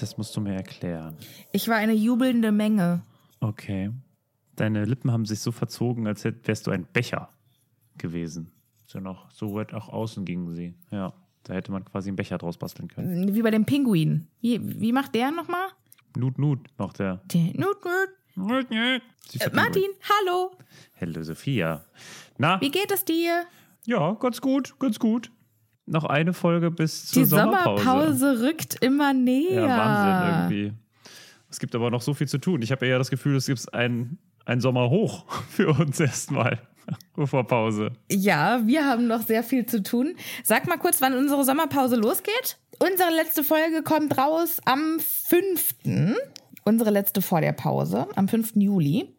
Das musst du mir erklären. Ich war eine jubelnde Menge. Okay. Deine Lippen haben sich so verzogen, als wärst du ein Becher gewesen. So noch, so weit nach außen gingen sie. Ja. Da hätte man quasi einen Becher draus basteln können. Wie bei dem Pinguin. Wie, wie macht der nochmal? Nut, Nut, macht der. Der- Nut, nut. Nut, Nut. Äh, Martin, hallo. Hallo Sophia. Na, Wie geht es dir? ja, ganz gut, ganz gut. Noch eine Folge bis zur Die Sommerpause. Sommerpause rückt immer näher. Ja, Wahnsinn irgendwie. Es gibt aber noch so viel zu tun. Ich habe eher das Gefühl, es gibt ein, ein Sommer hoch für uns erstmal. Bevor Pause. Ja, wir haben noch sehr viel zu tun. Sag mal kurz, wann unsere Sommerpause losgeht. Unsere letzte Folge kommt raus am 5. Unsere letzte vor der Pause, am 5. Juli.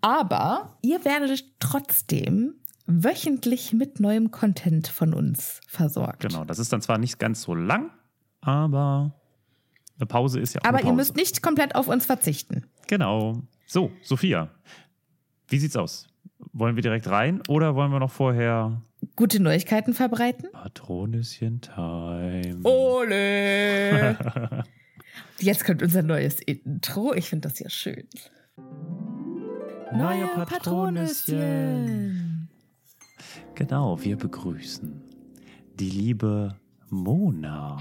Aber ihr werdet trotzdem wöchentlich mit neuem Content von uns versorgt. Genau, das ist dann zwar nicht ganz so lang, aber eine Pause ist ja auch Aber ihr müsst nicht komplett auf uns verzichten. Genau. So, Sophia, wie sieht's aus? Wollen wir direkt rein oder wollen wir noch vorher gute Neuigkeiten verbreiten. Patronüschen-Time. Ole! Jetzt kommt unser neues Intro. Ich finde das ja schön. Neue Patronüschen. Genau, wir begrüßen die liebe Mona.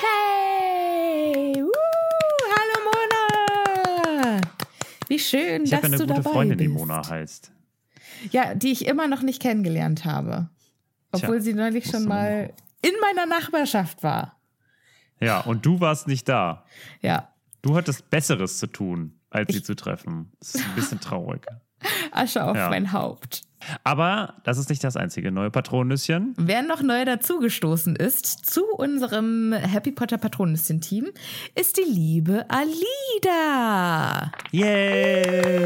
Hey! Uh, hallo Mona! Wie schön, Ich dass habe eine du gute dabei Freundin, bist. die Mona heißt. Ja, die ich immer noch nicht kennengelernt habe. Obwohl Tja, sie neulich schon du mal in meiner Nachbarschaft war. Ja, und du warst nicht da. Ja. Du hattest Besseres zu tun, als sie zu treffen. Das ist ein bisschen traurig. Asche auf Ja. mein Haupt. Aber das ist nicht das einzige neue Patronüschen. Wer noch neu dazugestoßen ist zu unserem Happy Potter Patronüschen-Team, ist die liebe Alida. Yay!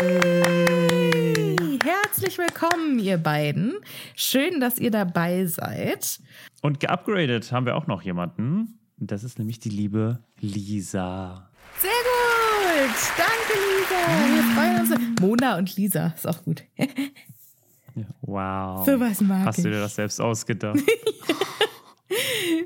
Herzlich willkommen, ihr beiden. Schön, dass ihr dabei seid. Und geupgradet haben wir auch noch jemanden. Das ist nämlich die liebe Lisa. Sehr gut. Danke, Lisa. Wir freuen uns. Mona und Lisa ist auch gut. Wow. Sowas mag Hast du ich. dir das selbst ausgedacht?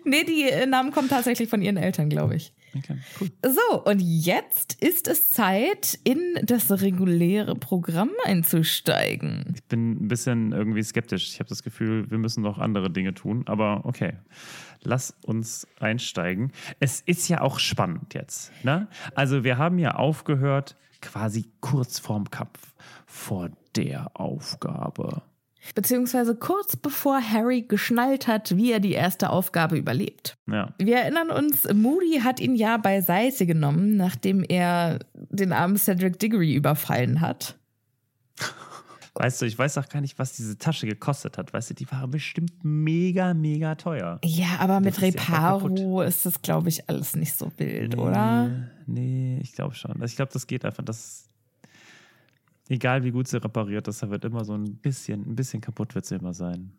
Nee, die äh, Namen kommen tatsächlich von ihren Eltern, glaube ich. Okay, cool. So, und jetzt ist es Zeit, in das reguläre Programm einzusteigen. Ich bin ein bisschen irgendwie skeptisch. Ich habe das Gefühl, wir müssen noch andere Dinge tun. Aber okay, lass uns einsteigen. Es ist ja auch spannend jetzt. Ne? Also wir haben ja aufgehört, quasi kurz vorm Kampf, vor der Aufgabe. Beziehungsweise kurz bevor Harry geschnallt hat, wie er die erste Aufgabe überlebt. Ja, Wir erinnern uns, Moody hat ihn ja beiseite genommen, nachdem er den armen Cedric Diggory überfallen hat. weißt du, ich weiß auch gar nicht, was diese Tasche gekostet hat. Weißt du, die war bestimmt mega, mega teuer. Ja, aber mit Das ist Reparo ist das, glaube ich, alles nicht so wild, oder? Nee, ich glaube schon. Also Ich glaube, das geht einfach, dass egal wie gut sie repariert ist, da wird immer so ein bisschen, ein bisschen kaputt wird sie immer sein.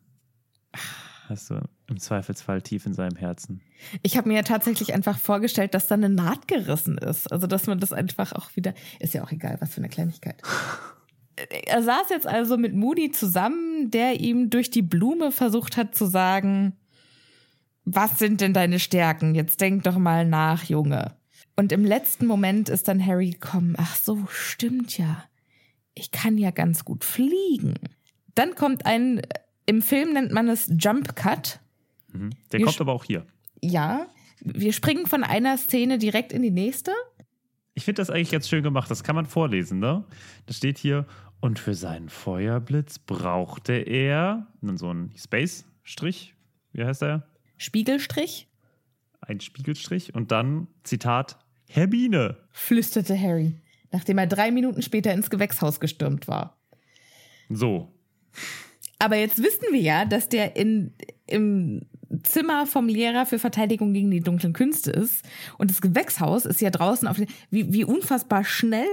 Hast du im Zweifelsfall tief in seinem Herzen. Ich habe mir ja tatsächlich einfach vorgestellt, dass da eine Naht gerissen ist. Also, dass man das einfach auch wieder. Ist ja auch egal, was für eine Kleinigkeit. Er saß jetzt also mit Moody zusammen, der ihm durch die Blume versucht hat zu sagen: Was sind denn deine Stärken? Jetzt denk doch mal nach, Junge. Und im letzten Moment ist dann Harry gekommen: Ach so, stimmt ja. Ich kann ja ganz gut fliegen. Dann kommt ein, im Film nennt man es Jump Cut. Mhm. Der Wir kommt aber auch hier. Ja, wir springen von einer Szene direkt in die nächste. Ich finde das eigentlich jetzt schön gemacht. Das kann man vorlesen, ne? Da steht hier, und für seinen Feuerblitz brauchte er so ein Space-Strich. Wie heißt er? Spiegelstrich, Ein Spiegelstrich. Und dann, Zitat, Hermine. flüsterte Harry, nachdem er drei Minuten später ins Gewächshaus gestürmt war. So. Aber jetzt wissen wir ja, dass der in, im Zimmer vom Lehrer für Verteidigung gegen die dunklen Künste ist. Und das Gewächshaus ist ja draußen auf. Wie, wie unfassbar schnell.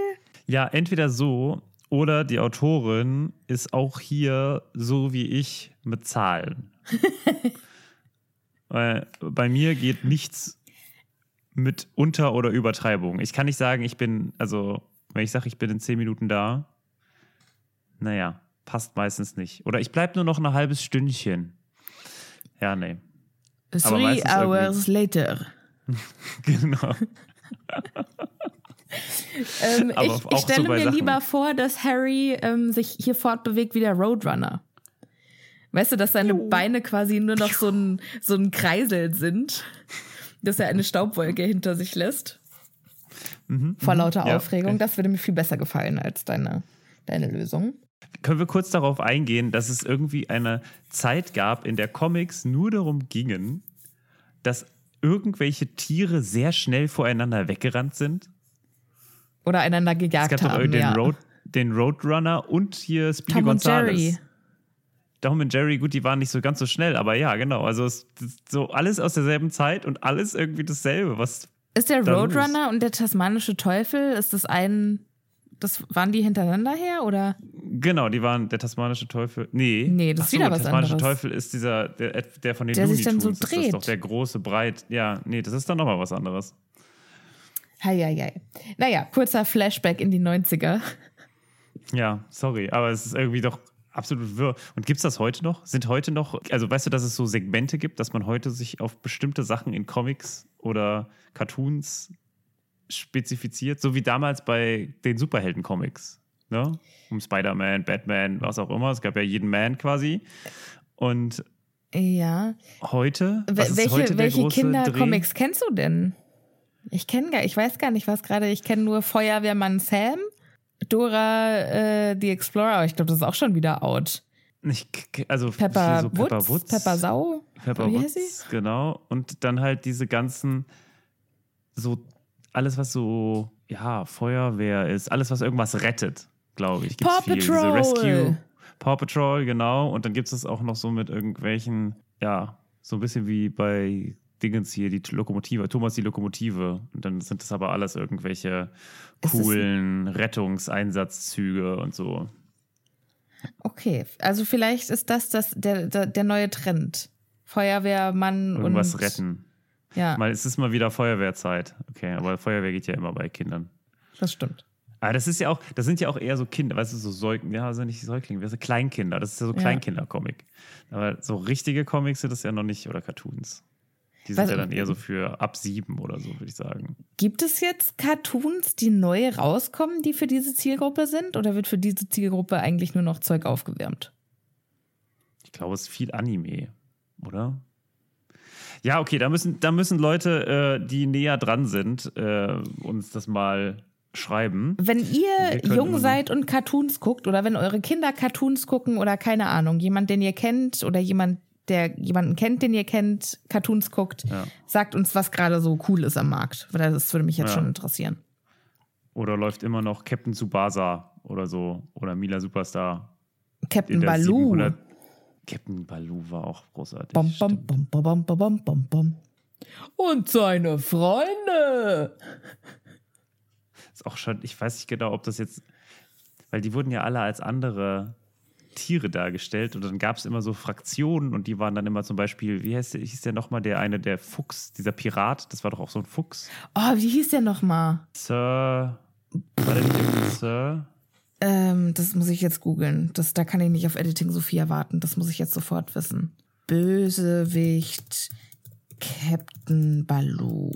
Ja, entweder so oder die Autorin ist auch hier so wie ich mit Zahlen. Weil bei mir geht nichts mit Unter- oder Übertreibung. Ich kann nicht sagen, ich bin, also, wenn ich sage, ich bin in zehn Minuten da, naja, passt meistens nicht. Oder ich bleibe nur noch ein halbes Stündchen. Ja, nee. Three hours later. Genau. Ähm, ich ich so stelle bei mir Sachen- lieber vor, dass Harry ähm, sich hier fortbewegt wie der Roadrunner. Weißt du, dass seine Beine quasi nur noch so ein, so ein Kreisel sind, dass er eine Staubwolke hinter sich lässt. Vor lauter Mhm, Ja, Aufregung. okay. Das würde mir viel besser gefallen als deine, deine Lösung. Können wir kurz darauf eingehen, dass es irgendwie eine Zeit gab, in der Comics nur darum gingen, dass irgendwelche Tiere sehr schnell voreinander weggerannt sind? Oder einander Es gejagt gab doch haben. den, ja. Road, den Roadrunner und hier Speedy Tom und Gonzales. Jerry. Tom und Jerry, gut, die waren nicht so ganz so schnell, aber ja, genau. Also es, so alles aus derselben Zeit und alles irgendwie dasselbe. Was Ist der Roadrunner und der tasmanische Teufel, ist das ein. Das waren die hintereinander her oder? genau, die waren der tasmanische Teufel. Nee. Nee, das ist so, wieder der was tasmanische anderes. Teufel ist dieser, der, der von den Der Looney sich dann so Tunes. Das dreht. ist doch der große, breit. Ja, nee, das ist dann nochmal was anderes. Heieiei. Naja, kurzer Flashback in die 90er. Ja, sorry, aber es ist irgendwie doch absolut wirr. Und gibt es das heute noch? Sind heute noch, also weißt du, dass es so Segmente gibt, dass man heute sich auf bestimmte Sachen in Comics oder Cartoons spezifiziert, so wie damals bei den Superhelden-Comics. Ne? Um Spider-Man, Batman, was auch immer. Es gab ja jeden Man quasi. Und Ja. heute, was welche heute welche Kindercomics kennst du denn? Ich kenne gar, ich weiß gar nicht, was gerade. Ich kenne nur Feuerwehrmann Sam, Dora äh, the Explorer, aber ich glaube, das ist auch schon wieder out. Ich, also Pepper, so Pepper Woods, Woods. Pepper Sau. Pepper Wie heißt Woods, genau. Und dann halt diese ganzen, so alles, was so, ja, Feuerwehr ist, alles, was irgendwas rettet, glaube ich. Gibt's Paw viel. Patrol. Rescue. Paw Patrol, genau. Und dann gibt es auch noch so mit irgendwelchen, ja, so ein bisschen wie bei Dingens hier, die Lokomotive, Thomas die Lokomotive. Und dann sind das aber alles irgendwelche coolen Rettungseinsatzzüge und so. Okay, also vielleicht ist das, das der, der, der neue Trend. Feuerwehrmann Irgendwas und retten. Ja, Mal, es ist mal wieder Feuerwehrzeit. Okay, aber Feuerwehr geht ja immer bei Kindern. das stimmt. Aber das ist ja auch, das sind ja auch eher so Kinder, weißt du, so Säuglinge, ja, also nicht Säuglinge, weißt du, Kleinkinder, das ist ja so Ja. Kleinkinder-Comic. Aber so richtige Comics sind das ja noch nicht, oder Cartoons. Die sind Was- ja dann eher so für ab sieben oder so, würde ich sagen. Gibt es jetzt Cartoons, die neu rauskommen, die für diese Zielgruppe sind? Oder wird für diese Zielgruppe eigentlich nur noch Zeug aufgewärmt? Ich glaube, es ist viel Anime, oder? Ja, okay, da müssen, da müssen Leute, äh, die näher dran sind, äh, uns das mal schreiben. Wenn ihr jung seid und Cartoons guckt oder wenn eure Kinder Cartoons gucken oder keine Ahnung, jemand, den ihr kennt oder jemand, der jemanden kennt, den ihr kennt, Cartoons guckt, Ja. sagt uns, was gerade so cool ist am Markt. Weil Das würde mich jetzt Ja. schon interessieren. Oder läuft immer noch Captain Tsubasa oder so, oder Mila Superstar. Captain Baloo. 700 Captain Baloo war auch großartig. Bom, bom, bom, bom, bom, bom, bom, bom. Und seine Freunde. Ist auch schon, ich weiß nicht genau, ob das jetzt, weil die wurden ja alle als andere Tiere dargestellt und dann gab es immer so Fraktionen und die waren dann immer zum Beispiel, wie heißt der, hieß der nochmal, der eine, der Fuchs, dieser Pirat, das war doch auch so ein Fuchs. Oh, wie hieß der nochmal? Sir, war der nicht Sir? Ähm, das muss ich jetzt googeln. Das, da kann ich nicht auf Editing Sophia warten. Das muss ich jetzt sofort wissen. Bösewicht Captain Baloo.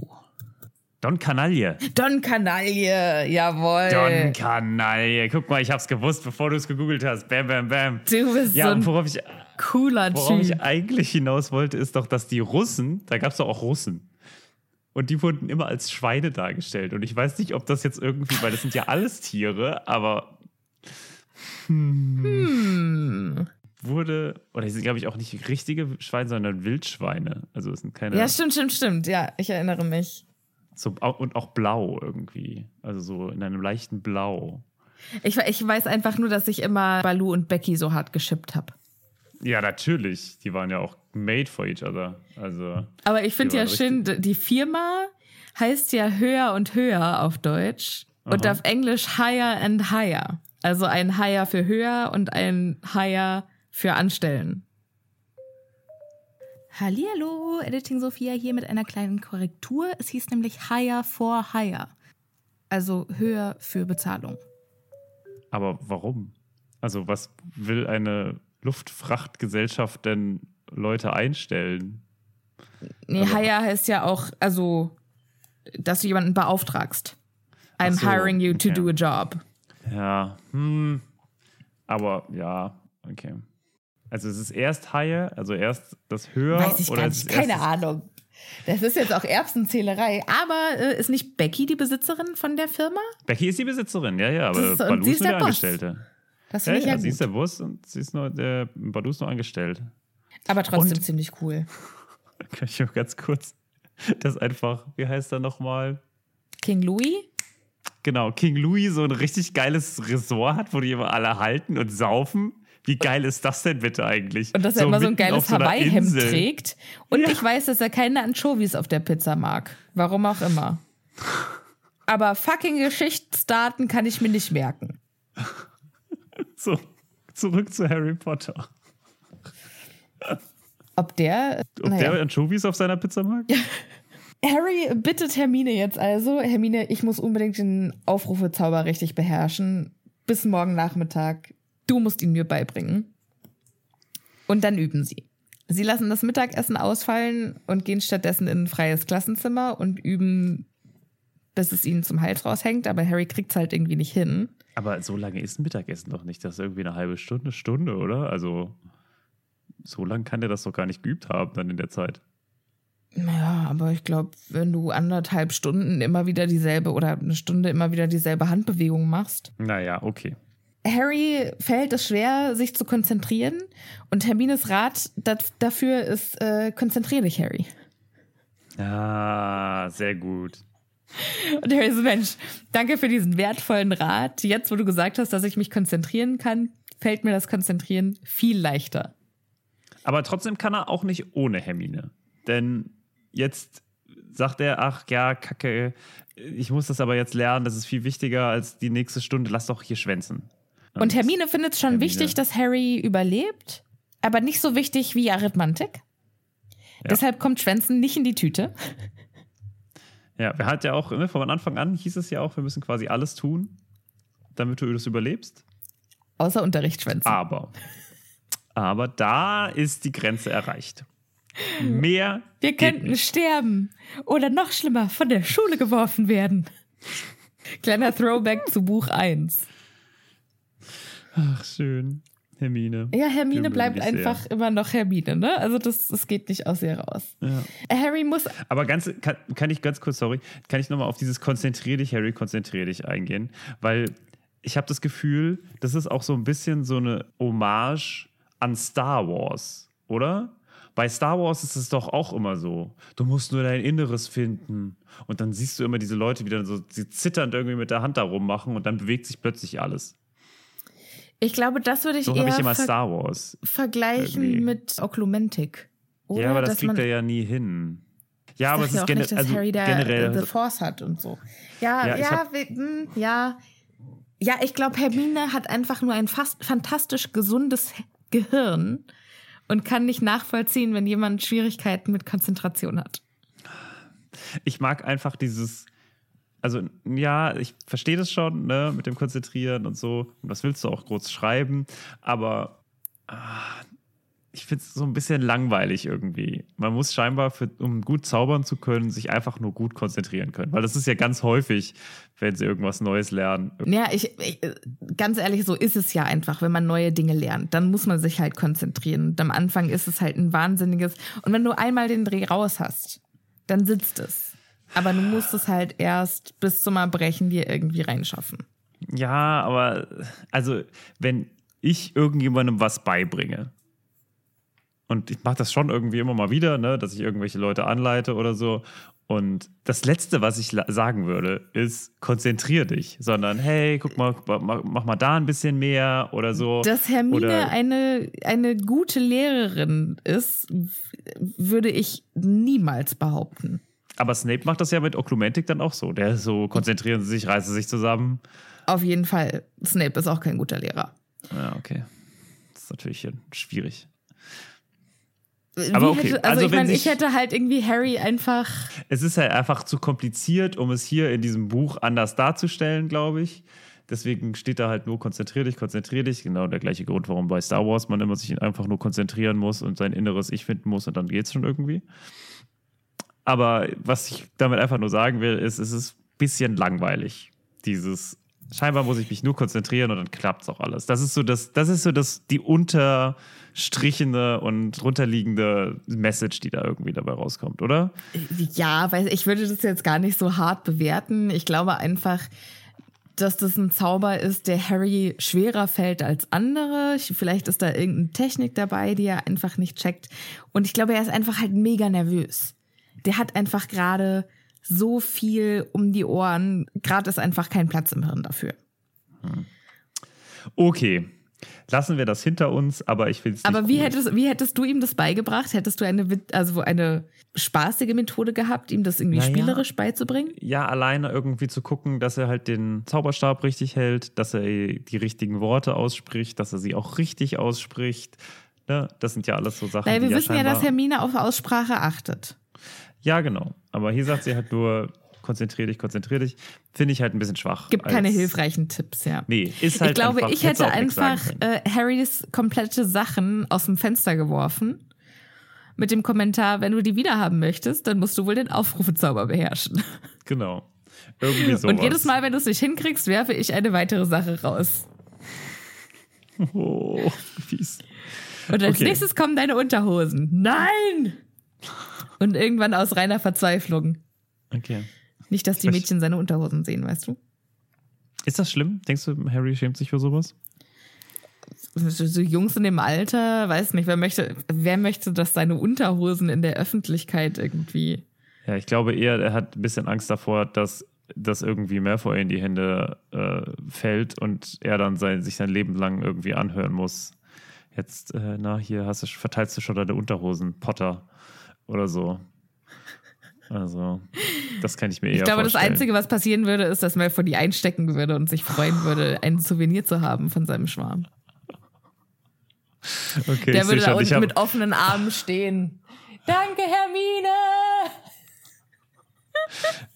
Don Canaille. Don Kanaille, jawohl. Don Canaille. Guck mal, ich hab's gewusst, bevor du es gegoogelt hast. Bam, bam, bam. du bist Ja, so und ein worauf ich, cooler worauf Typ. ich eigentlich hinaus wollte, ist doch, dass die Russen, da gab es doch auch Russen. Und die wurden immer als Schweine dargestellt. Und ich weiß nicht, ob das jetzt irgendwie, weil das sind ja alles Tiere, aber Hm. wurde, oder die sind, glaube ich, auch nicht richtige Schweine, sondern Wildschweine. Also es sind keine. Ja, stimmt, stimmt, stimmt. Ja, ich erinnere mich. So, und auch blau irgendwie. Also so in einem leichten Blau. Ich, ich weiß einfach nur, dass ich immer Baloo und Becky so hart geschippt habe. Ja, natürlich. Die waren ja auch made for each other. Also. Aber ich finde ja schön, die Firma heißt ja höher und höher auf Deutsch und Aha. auf Englisch higher and higher. Also ein higher für höher und ein higher für anstellen. Hallihallo, Editing Sophia hier mit einer kleinen Korrektur. Es hieß nämlich higher for higher. Also höher für Bezahlung. Aber warum? Also, was will eine Luftfrachtgesellschaft denn Leute einstellen? Nee, Also- hire heißt ja auch, also, dass du jemanden beauftragst. I'm so, hiring you to okay. do a job. Ja, hm. Aber ja, okay. Also, es ist erst Haie, also erst das Höher. Weiß ich oder ist nicht, keine das- Ahnung. Das ist jetzt auch Erbsenzählerei. Aber äh, ist nicht Becky die Besitzerin von der Firma? Becky ist die Besitzerin, ja, ja, Das aber ist- und Baloo sie ist ist nur der der. Angestellte. Das Ja, ich ja, ja, sie ist der Boss und sie ist nur, der Baloo ist nur angestellt. Aber trotzdem Und- ziemlich cool. Kann ich mal ganz kurz das einfach, wie heißt er nochmal? King Louis? Genau, King Louis so ein richtig geiles Resort hat, wo die immer alle halten und saufen. Wie geil ist das denn bitte eigentlich? Und dass er immer so ein geiles so Hawaii-Hemd trägt. Und ich weiß, dass er keine Anchovies auf der Pizza mag. Warum auch immer. Aber fucking Geschichtsdaten kann ich mir nicht merken. So, zurück zu Harry Potter. Ob der. Ob naja. der Anchovies auf seiner Pizza mag? Harry bittet Hermine jetzt also. Hermine, ich muss unbedingt den Aufrufezauber richtig beherrschen. Bis morgen Nachmittag. Du musst ihn mir beibringen. Und dann üben sie. Sie lassen das Mittagessen ausfallen und gehen stattdessen in ein freies Klassenzimmer und üben, bis es ihnen zum Hals raushängt, aber Harry kriegt es halt irgendwie nicht hin. Aber so lange ist ein Mittagessen doch nicht. Das ist irgendwie eine halbe Stunde, Stunde, oder? Also so lange kann der das doch gar nicht geübt haben dann in der Zeit. Ja, aber ich glaube, wenn du anderthalb Stunden immer wieder dieselbe oder eine Stunde immer wieder dieselbe Handbewegung machst. Naja, okay. Harry fällt es schwer, sich zu konzentrieren. Und Hermines Rat dat, dafür ist, äh, konzentrier dich, Harry. Ah, sehr gut. Und Harry so, Mensch, danke für diesen wertvollen Rat. Jetzt, wo du gesagt hast, dass ich mich konzentrieren kann, fällt mir das Konzentrieren viel leichter. Aber trotzdem kann er auch nicht ohne Hermine. Denn jetzt sagt er, ach ja, Kacke, ich muss das aber jetzt lernen, das ist viel wichtiger als die nächste Stunde, lass doch hier schwänzen. Und Hermine findet es schon Hermine. wichtig, dass Harry überlebt, aber nicht so wichtig wie Arithmantik. Deshalb kommt Schwänzen nicht in die Tüte. Ja, wir hat ja auch, ne, von Anfang an hieß es ja auch, wir müssen quasi alles tun, damit du das überlebst. Außer Unterrichtsschwänzen. Aber, aber da ist die Grenze erreicht. Mehr. Wir könnten sterben oder noch schlimmer von der Schule geworfen werden. Kleiner Throwback zu Buch 1. Ach, schön. Hermine. Ja, Hermine bleibt dich sehr. einfach immer noch Hermine, ne? Also das, das geht nicht aus ihr raus. Ja. Harry muss. Aber ganz, kann, kann ich ganz kurz, sorry, kann ich nochmal auf dieses Konzentrier dich, Harry, konzentrier dich eingehen? Weil ich habe das Gefühl, das ist auch so ein bisschen so eine Hommage an Star Wars, oder? Bei Star Wars ist es doch auch immer so. Du musst nur dein Inneres finden. Und dann siehst du immer diese Leute, die dann so sie zitternd irgendwie mit der Hand da rummachen und dann bewegt sich plötzlich alles. Ich glaube, das würde ich So eher ich immer Star Wars. vergleichen irgendwie. mit Oklumentik. Oder ja, aber das kriegt er ja nie hin. Ja, aber es ist auch gene nicht, also Harry da generell. The Force hat und so. Ja, Ja, ja, ich hab- wir- hm, ja. Ja, ich glaube, Hermine hat einfach nur ein fast fantastisch gesundes Gehirn und kann nicht nachvollziehen, wenn jemand Schwierigkeiten mit Konzentration hat. ich mag einfach dieses, also ja, ich verstehe das schon, ne, mit dem Konzentrieren und so. Und was willst du auch groß schreiben? Aber ah, ich finde es so ein bisschen langweilig irgendwie. Man muss scheinbar, für, um gut zaubern zu können, sich einfach nur gut konzentrieren können. Weil das ist ja ganz häufig, wenn sie irgendwas Neues lernen. Ja, ich, ich ganz ehrlich, so ist es ja einfach, wenn man neue Dinge lernt, dann muss man sich halt konzentrieren. Und am Anfang ist es halt ein wahnsinniges. Und wenn du einmal den Dreh raus hast, dann sitzt es. Aber du musst es halt erst bis zum Erbrechen dir irgendwie reinschaffen. Ja, aber also, wenn ich irgendjemandem was beibringe, und ich mache das schon irgendwie immer mal wieder, ne, dass ich irgendwelche Leute anleite oder so. Und das Letzte, was ich sagen würde, ist, konzentrier dich, sondern hey, guck mal, mach, mal da ein bisschen mehr oder so. Dass Hermine Oder- eine, eine gute Lehrerin ist, würde ich niemals behaupten. Aber Snape macht das ja mit Oklumentik dann auch so. Der so, konzentrieren Sie sich, reißen Sie sich zusammen. Auf jeden Fall, Snape ist auch kein guter Lehrer. Ja, okay. Das ist natürlich schwierig. Wie Aber okay, hätte, also, also ich meine, ich hätte halt irgendwie Harry einfach Es ist halt einfach zu kompliziert, um es hier in diesem Buch anders darzustellen, glaube ich. Deswegen steht da halt nur konzentrier dich, konzentrier dich. Genau der gleiche Grund, warum bei Star Wars man immer sich einfach nur konzentrieren muss und sein inneres Ich finden muss und dann geht's schon irgendwie. Aber was ich damit einfach nur sagen will, ist, es ist ein bisschen langweilig. Dieses, scheinbar muss ich mich nur konzentrieren und dann klappt's auch alles. Das ist so das, das ist so das, die unterstrichene und drunterliegende Message, die da irgendwie dabei rauskommt, oder? Ja, weil ich würde das jetzt gar nicht so hart bewerten. Ich glaube einfach, dass das ein Zauber ist, der Harry schwerer fällt als andere. Ich- Vielleicht ist da irgendeine Technik dabei, die er einfach nicht checkt. Und ich glaube, er ist einfach halt mega nervös. Der hat einfach gerade so viel um die Ohren. Gerade ist einfach kein Platz im Hirn dafür. Okay, lassen wir das hinter uns, aber ich finde es Aber wie cool. hättest, wie hättest du ihm das beigebracht? Hättest du eine, also eine spaßige Methode gehabt, ihm das irgendwie Naja. spielerisch beizubringen? Ja, alleine irgendwie zu gucken, dass er halt den Zauberstab richtig hält, dass er die richtigen Worte ausspricht, dass er sie auch richtig ausspricht. Ne? Das sind ja alles so Sachen, Weil wir die wissen ja, dass Hermine auf Aussprache achtet. Ja, genau. Aber hier sagt sie halt nur, konzentrier dich, konzentrier dich, finde ich halt ein bisschen schwach. Gibt keine hilfreichen Tipps, ja. Nee, ist halt Ich glaube, einfach, ich hätte einfach äh, Harrys komplette Sachen aus dem Fenster geworfen. Mit dem Kommentar, wenn du die wiederhaben möchtest, dann musst du wohl den Aufrufezauber beherrschen. Genau. Irgendwie sowas. Und jedes Mal, wenn du es nicht hinkriegst, werfe ich eine weitere Sache raus. Oh, fies. Und als Okay. nächstes kommen deine Unterhosen. Nein! Und irgendwann aus reiner Verzweiflung. Okay. Nicht, dass die Mädchen seine Unterhosen sehen, weißt du? Ist das schlimm? Denkst du, Harry schämt sich für sowas? So so Jungs in dem Alter, weiß nicht, wer möchte, wer möchte, dass seine Unterhosen in der Öffentlichkeit irgendwie. Ja, ich glaube eher, er hat ein bisschen Angst davor, dass das irgendwie mehr vor in die Hände äh, fällt und er dann sein, sich sein Leben lang irgendwie anhören muss. Jetzt, äh, na, hier hast du, verteilst du schon deine Unterhosen, Potter oder so. Also, das kann ich mir eher Ich glaube, das vorstellen. Einzige, was passieren würde, ist, dass Malfoy die einstecken würde und sich freuen würde, ein Souvenir zu haben von seinem Schwarm. Okay, Der würde da schon, unten hab, mit offenen Armen stehen. Danke, Hermine!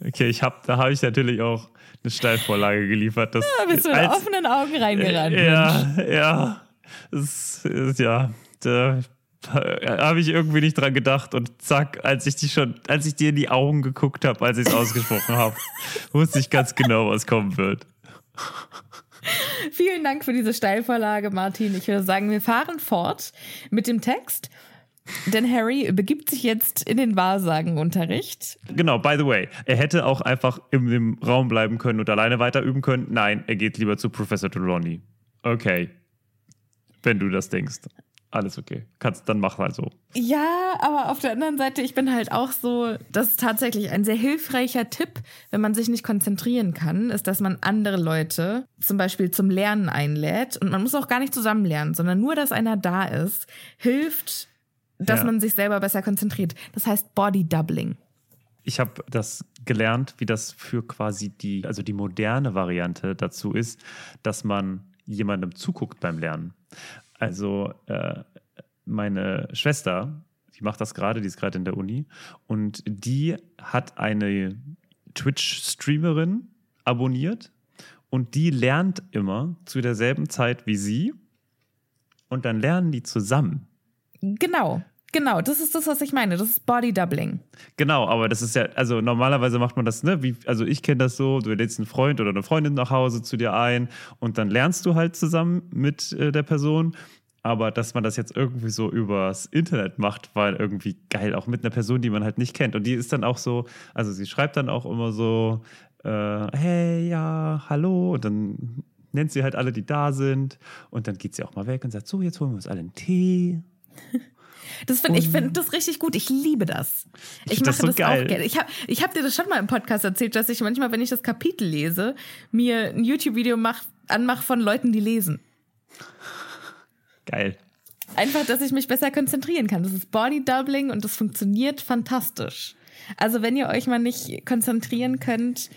okay, ich hab, da habe ich natürlich auch eine Steilvorlage geliefert. Das, Da bist du mit offenen Augen reingerannt. Ja, ja. Es ist, ja, da habe ich irgendwie nicht dran gedacht und zack, als ich die schon, als ich dir in die Augen geguckt habe, als ich es ausgesprochen habe, wusste ich ganz genau, was kommen wird. Vielen Dank für diese Steilvorlage, Martin. Ich würde sagen, wir fahren fort mit dem Text. Denn Harry begibt sich jetzt in den Wahrsagenunterricht. Genau, by the way, er hätte auch einfach in dem Raum bleiben können und alleine weiter üben können. Nein, er geht lieber zu Professor Trelawney. Okay. Wenn du das denkst. Alles okay. Kannst, dann mach halt so. Ja, aber auf der anderen Seite, ich bin halt auch so, das ist tatsächlich ein sehr hilfreicher Tipp, wenn man sich nicht konzentrieren kann, ist, dass man andere Leute zum Beispiel zum Lernen einlädt. Und man muss auch gar nicht zusammen lernen, sondern nur, dass einer da ist, hilft, dass Ja. man sich selber besser konzentriert. Das heißt Body Doubling. Ich habe das gelernt, wie das für quasi die, also die moderne Variante dazu ist, dass man jemandem zuguckt beim Lernen. Also äh, meine Schwester, die macht das gerade, die ist gerade in der Uni und die hat eine Twitch-Streamerin abonniert und die lernt immer zu derselben Zeit wie sie und dann lernen die zusammen. Genau, genau, das ist das, was ich meine. Das ist Body Doubling. Genau, aber das ist ja, also normalerweise macht man das, ne, wie, also ich kenne das so, du lädst einen Freund oder eine Freundin nach Hause zu dir ein und dann lernst du halt zusammen mit äh, der Person. Aber dass man das jetzt irgendwie so übers Internet macht, war irgendwie geil, auch mit einer Person, die man halt nicht kennt. Und die ist dann auch so, also sie schreibt dann auch immer so, äh, hey, ja, hallo. Und dann nennt sie halt alle, die da sind. Und dann geht sie auch mal weg und sagt, so, jetzt holen wir uns alle einen Tee. Das find, ich finde das richtig gut. Ich liebe das. Ich, find mache das das, so geil. auch gerne. Ich habe ich hab dir das schon mal im Podcast erzählt, dass ich manchmal, wenn ich das Kapitel lese, mir ein YouTube-Video mach, anmache von Leuten, die lesen. Geil. Einfach, dass ich mich besser konzentrieren kann. Das ist Body Doubling und das funktioniert fantastisch. Also wenn ihr euch mal nicht konzentrieren könnt,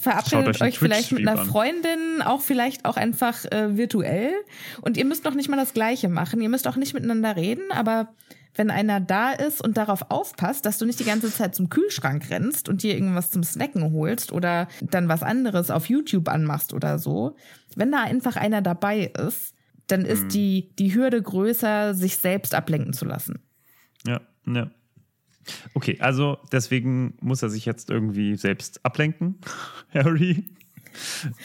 verabredet euch euch vielleicht mit einer Freundin, auch vielleicht auch einfach äh, virtuell. Und ihr müsst noch nicht mal das Gleiche machen. Ihr müsst auch nicht miteinander reden, aber wenn einer da ist und darauf aufpasst, dass du nicht die ganze Zeit zum Kühlschrank rennst und dir irgendwas zum Snacken holst oder dann was anderes auf YouTube anmachst oder so, wenn da einfach einer dabei ist, dann ist die, die Hürde größer, sich selbst ablenken zu lassen. Ja, ja. Okay, also deswegen muss er sich jetzt irgendwie selbst ablenken, Harry,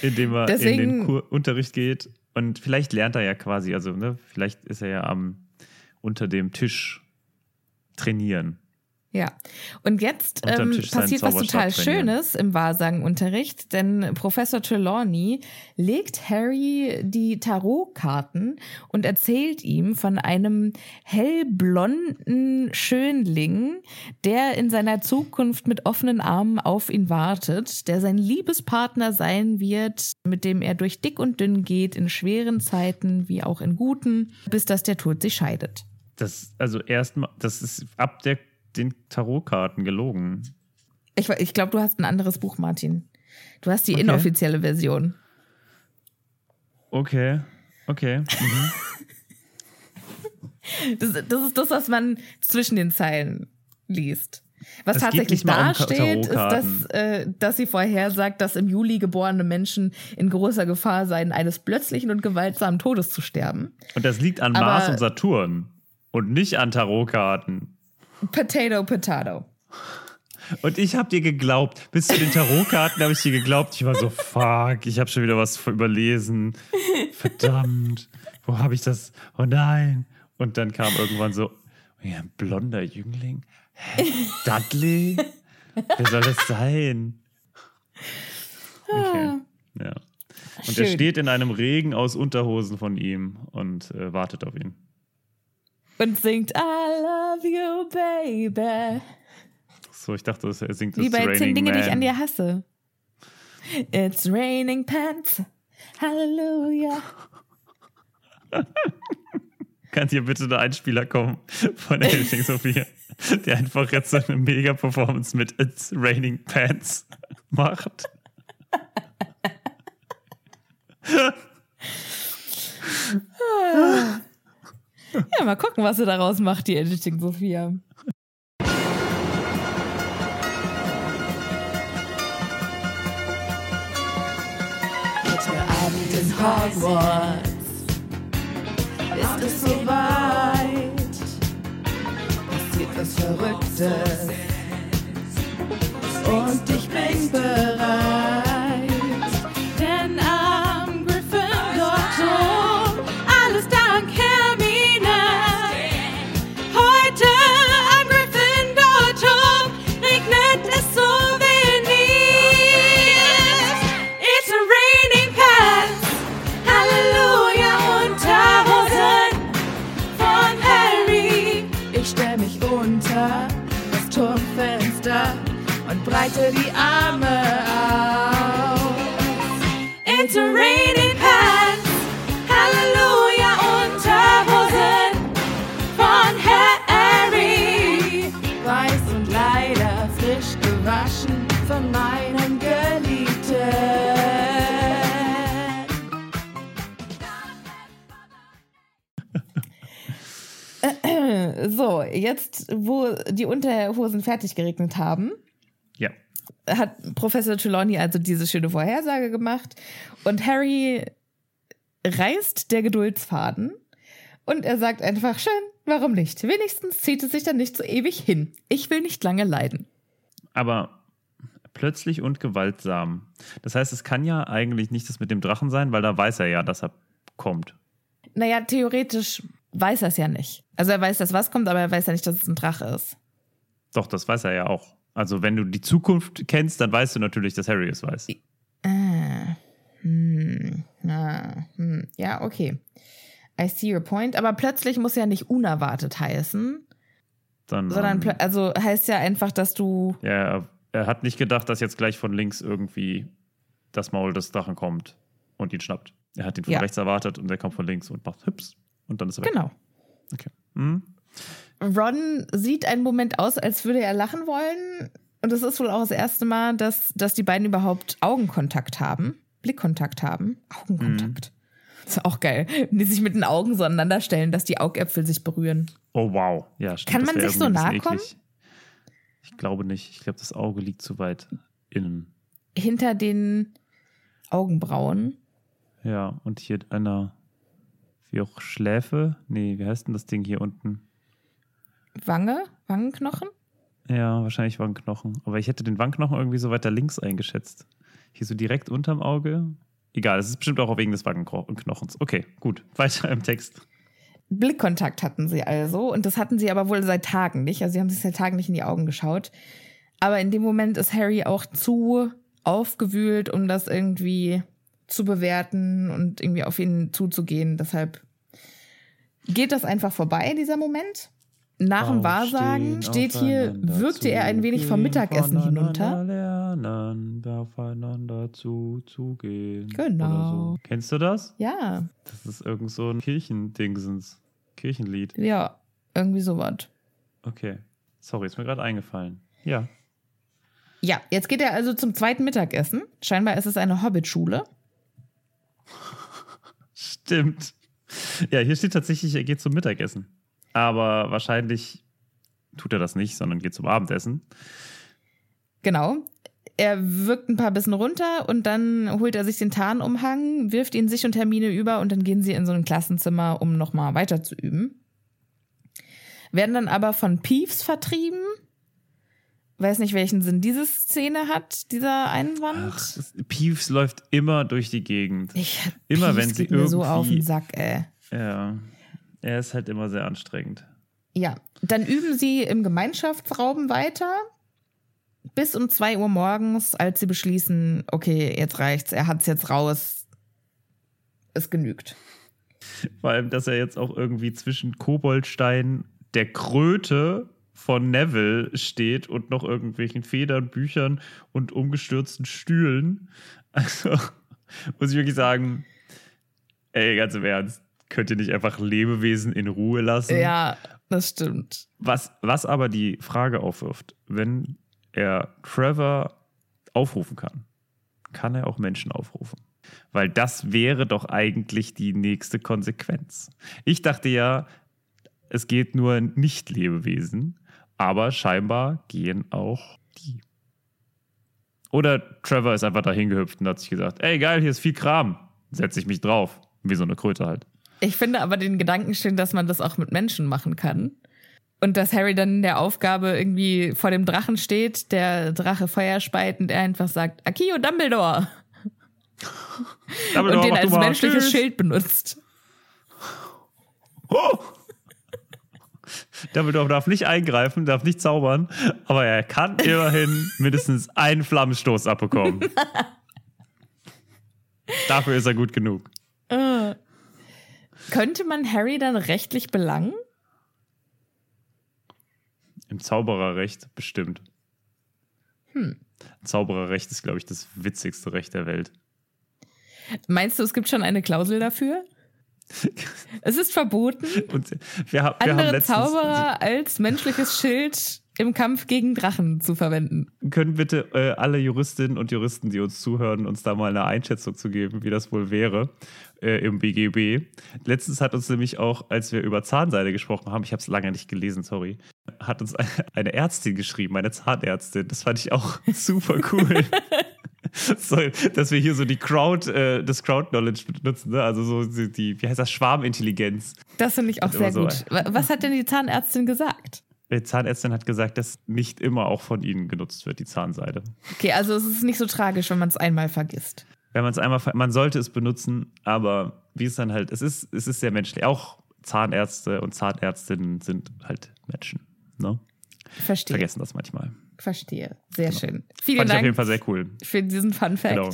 indem er in Deswegen- den Kur Unterricht geht. Und vielleicht lernt er ja quasi, also ne, vielleicht ist er ja am unter dem Tisch trainieren. Ja. Und jetzt ähm, passiert was total. Schönes im Wahrsagenunterricht, denn Professor Trelawney legt Harry die Tarotkarten und erzählt ihm von einem hellblonden Schönling, der in seiner Zukunft mit offenen Armen auf ihn wartet, der sein Liebespartner sein wird, mit dem er durch dick und dünn geht, in schweren Zeiten wie auch in guten, bis dass der Tod sich scheidet. Das, also erstmal, das ist ab der, den Tarotkarten gelogen. Ich, ich glaube, du hast ein anderes Buch, Martin. Du hast die Okay. inoffizielle Version. Okay, okay. Mhm. Das, das ist das, was man zwischen den Zeilen liest. Was Es tatsächlich mal um ist, dass, äh, dass sie vorhersagt, dass im Juli geborene Menschen in großer Gefahr seien, eines plötzlichen und gewaltsamen Todes zu sterben. Und das liegt an Aber- Mars und Saturn und nicht an Tarotkarten. Potato, potato. Und ich habe dir geglaubt. Bis zu den Tarotkarten habe ich dir geglaubt. Ich war so, fuck, ich habe schon wieder was überlesen. Verdammt, wo habe ich das? Oh nein. Und dann kam irgendwann so, ja, ein blonder Jüngling. Hä? Dudley? Wer soll das sein? Okay, ja. Und er Schön. steht in einem Regen aus Unterhosen von ihm und äh, wartet auf ihn. Und singt I love you, baby. So, ich dachte, er singt Wie bei zehn Dinge, die ich Man. an dir hasse. It's raining pants. Halleluja. Kann hier bitte der Einspieler kommen von Editing Sophia, der einfach jetzt so eine Mega-Performance mit It's Raining Pants macht? Ja, mal gucken, was sie daraus macht, die Editing Sophia. Heute Abend in Hogwarts ist es soweit. Passiert was Verrücktes und ich bin bereit. Unterhosen fertig geregnet haben, Ja. hat Professor Trelawney also diese schöne Vorhersage gemacht und Harry reißt der Geduldsfaden und er sagt einfach schön, warum nicht? Wenigstens zieht es sich dann nicht so ewig hin. Ich will nicht lange leiden. Aber plötzlich und gewaltsam. Das heißt, es kann ja eigentlich nicht das mit dem Drachen sein, weil da weiß er ja, dass er kommt. Naja, theoretisch weiß er es ja nicht. Also er weiß, dass was kommt, aber er weiß ja nicht, dass es ein Drache ist. Doch, das weiß er ja auch. Also, wenn du die Zukunft kennst, dann weißt du natürlich, dass Harry es weiß. Ah, hm, ah, hm. Ja, okay. I see your point. Aber plötzlich muss ja nicht unerwartet heißen, Dann, sondern ähm, also heißt ja einfach, dass du ja, er, er hat nicht gedacht, dass jetzt gleich von links irgendwie das Maul des Drachen kommt und ihn schnappt. Er hat ihn von Ja. rechts erwartet und der kommt von links und macht hüps und dann ist er weg. genau. Okay. Hm? Ron sieht einen Moment aus, als würde er lachen wollen. Und es ist wohl auch das erste Mal, dass, dass die beiden überhaupt Augenkontakt haben. Blickkontakt haben. Augenkontakt. Das ist auch geil. Wenn die sich mit den Augen so aneinander stellen, dass die Augäpfel sich berühren. Oh, wow. Ja, stimmt. Kann man sich so nahe kommen? Ich glaube nicht. Ich glaube, das Auge liegt zu weit innen. Hinter den Augenbrauen. Ja, und hier einer, wie auch Schläfe. Nee, wie heißt denn das Ding hier unten? Wange? Wangenknochen? Ja, wahrscheinlich Wangenknochen. Aber ich hätte den Wangenknochen irgendwie so weiter links eingeschätzt. Hier so direkt unterm Auge. Egal, es ist bestimmt auch wegen des Wangenknochens. Okay, gut. Weiter im Text. Blickkontakt hatten sie also. Und das hatten sie aber wohl seit Tagen nicht. Also sie haben sich seit Tagen nicht in die Augen geschaut. Aber in dem Moment ist Harry auch zu aufgewühlt, um das irgendwie zu bewerten und irgendwie auf ihn zuzugehen. Deshalb geht das einfach vorbei, dieser Moment. Nach dem Wahrsagen steht hier, wirkte er ein wenig vom Mittagessen hinunter. Lernen, aufeinander zu, zugehen. Genau. So. Kennst du das? Ja, Das ist irgend so ein Kirchendingsens. Kirchenlied. ja, irgendwie sowas. Okay. Sorry, ist mir gerade eingefallen. Ja. Ja, jetzt geht er also zum zweiten Mittagessen. Scheinbar ist es eine Hobbitschule. Stimmt. Ja, hier steht tatsächlich, er geht zum Mittagessen. Aber wahrscheinlich tut er das nicht, sondern geht zum Abendessen. Genau. Er wirkt ein paar Bissen runter und dann holt er sich den Tarnumhang, wirft ihn sich und Hermine über und dann gehen sie in so ein Klassenzimmer, um nochmal weiter zu üben. Werden dann aber von Peeves vertrieben. Weiß nicht, welchen Sinn diese Szene hat, dieser Einwand. Ach, es- Peeves läuft immer durch die Gegend. ich, immer Peeves wenn sie mir so auf irgendwie- den Sack, ey. Ja, er ist halt immer sehr anstrengend. Ja, dann üben sie im Gemeinschaftsraum weiter bis um 2 Uhr morgens, als sie beschließen, okay, jetzt reicht's, er hat's jetzt raus. Es genügt. Vor allem, dass er jetzt auch irgendwie zwischen Koboldstein, der Kröte von Neville steht und noch irgendwelchen Federn, Büchern und umgestürzten Stühlen. Also muss ich wirklich sagen, ey, ganz im Ernst, könnt ihr nicht einfach Lebewesen in Ruhe lassen? Ja, das stimmt. Was, was aber die Frage aufwirft, wenn er Trevor aufrufen kann, kann er auch Menschen aufrufen. Weil das wäre doch eigentlich die nächste Konsequenz. Ich dachte ja, es geht nur Nicht-Lebewesen, aber scheinbar gehen auch die. Oder Trevor ist einfach dahin gehüpft und hat sich gesagt, ey geil, hier ist viel Kram, setze ich mich drauf. Wie so eine Kröte halt. Ich finde aber den Gedanken schön, dass man das auch mit Menschen machen kann. Und dass Harry dann in der Aufgabe irgendwie vor dem Drachen steht, der Drache Feuer speit und er einfach sagt, Akio Dumbledore. Dumbledore, und den als menschliches Tschüss. Schild benutzt. Oh! Dumbledore darf nicht eingreifen, darf nicht zaubern, aber er kann immerhin mindestens einen Flammenstoß abbekommen. Dafür ist er gut genug. Könnte man Harry dann rechtlich belangen? Im Zaubererrecht bestimmt. Zaubererrecht ist, glaube ich, das witzigste Recht der Welt. Meinst du, es gibt schon eine Klausel dafür? Es ist verboten, Und wir, wir haben andere letztens. Zauberer als menschliches Schild im Kampf gegen Drachen zu verwenden. Können bitte äh, alle Juristinnen und Juristen, die uns zuhören, uns da mal eine Einschätzung zu geben, wie das wohl wäre äh, im BGB. Letztens hat uns nämlich auch, als wir über Zahnseide gesprochen haben, ich habe es lange nicht gelesen, sorry, hat uns eine Ärztin geschrieben, eine Zahnärztin. Das fand ich auch super cool. so, dass wir hier so die Crowd, äh, das Crowd-Knowledge benutzen, ne? also so die, die, wie heißt das, Schwarmintelligenz. Das finde ich auch sehr so, gut. Wa- Was hat denn die Zahnärztin gesagt? Die Zahnärztin hat gesagt, dass nicht immer auch von ihnen genutzt wird, die Zahnseide. Okay, also es ist nicht so tragisch, wenn man es einmal vergisst. wenn man es einmal, ver- man sollte es benutzen, aber wie es dann halt, es ist, es ist sehr menschlich. Auch Zahnärzte und Zahnärztinnen sind halt Menschen. Ne? Verstehe. Vergessen das manchmal. Verstehe. Sehr schön. Vielen Fand ich auf Dank jeden Fall sehr cool. für diesen Fun Fact. Genau.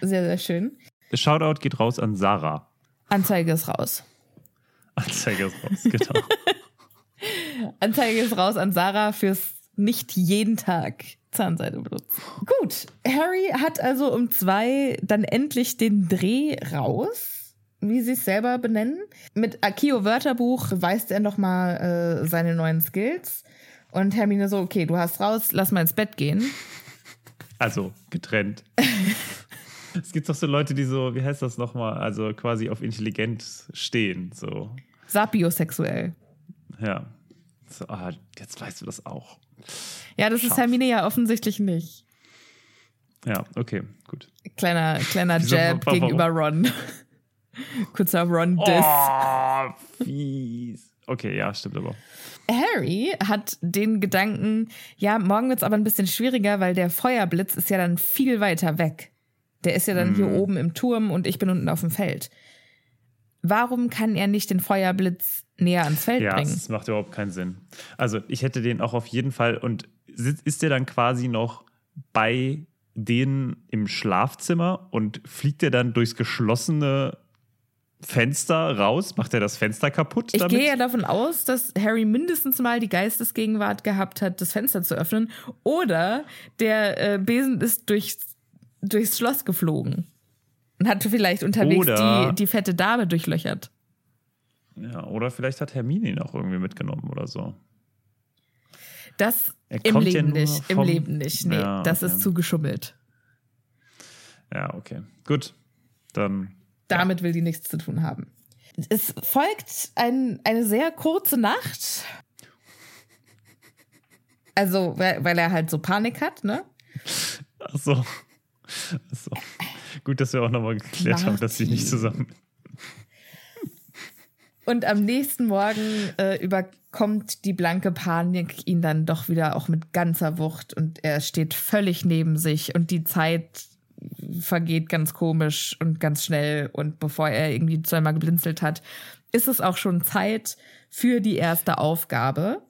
Sehr, sehr schön. Shoutout geht raus an Sarah. Anzeige ist raus. Anzeige ist raus, genau. Anzeige ist raus an Sarah fürs nicht jeden Tag Zahnseide benutzen. Gut, Harry hat also um zwei dann endlich den Dreh raus, wie sie es selber benennen. Mit Akio Wörterbuch weist er nochmal äh, seine neuen Skills. Und Hermine so, okay, du hast raus, lass mal ins Bett gehen. Also getrennt. es gibt doch so Leute, die so, wie heißt das nochmal, also quasi auf intelligent stehen. So, Sapiosexuell. ja. So, ah, jetzt weißt du das auch. Ja, das ist Scharf. Hermine ja offensichtlich nicht. Ja, okay, gut. Kleiner, kleiner Jab gegenüber Ron. Kurzer Ron-Diss. Oh, fies. Okay, ja, stimmt aber. Harry hat den Gedanken, ja, morgen wird es aber ein bisschen schwieriger, weil der Feuerblitz ist ja dann viel weiter weg. Der ist ja dann hier oben im Turm und ich bin unten auf dem Feld. Warum kann er nicht den Feuerblitz näher ans Feld Ja, bringen? das macht überhaupt keinen Sinn. Also ich hätte den auch auf jeden Fall und ist der dann quasi noch bei denen im Schlafzimmer und fliegt der dann durchs geschlossene Fenster raus? Macht er das Fenster kaputt Ich damit? gehe ja davon aus, dass Harry mindestens mal die Geistesgegenwart gehabt hat, das Fenster zu öffnen. Oder der äh, Besen ist durchs, durchs Schloss geflogen. Und hatte vielleicht unterwegs die, die fette Dame durchlöchert. Ja, oder vielleicht hat Hermine ihn auch irgendwie mitgenommen oder so. Das im ja Leben nur nicht. Im vom- Leben nicht. Nee, Ja, das okay. ist zugeschummelt. Ja, okay. Gut. Dann Damit will die nichts zu tun haben. Es folgt ein, eine sehr kurze Nacht. Also, weil, weil er halt so Panik hat, ne? Ach so. Ach so. Gut, dass wir auch nochmal geklärt haben, dass sie nicht zusammen. Und am nächsten Morgen äh, überkommt die blanke Panik ihn dann doch wieder auch mit ganzer Wucht und er steht völlig neben sich und die Zeit vergeht ganz komisch und ganz schnell und bevor er irgendwie zweimal geblinzelt hat, ist es auch schon Zeit für die erste Aufgabe.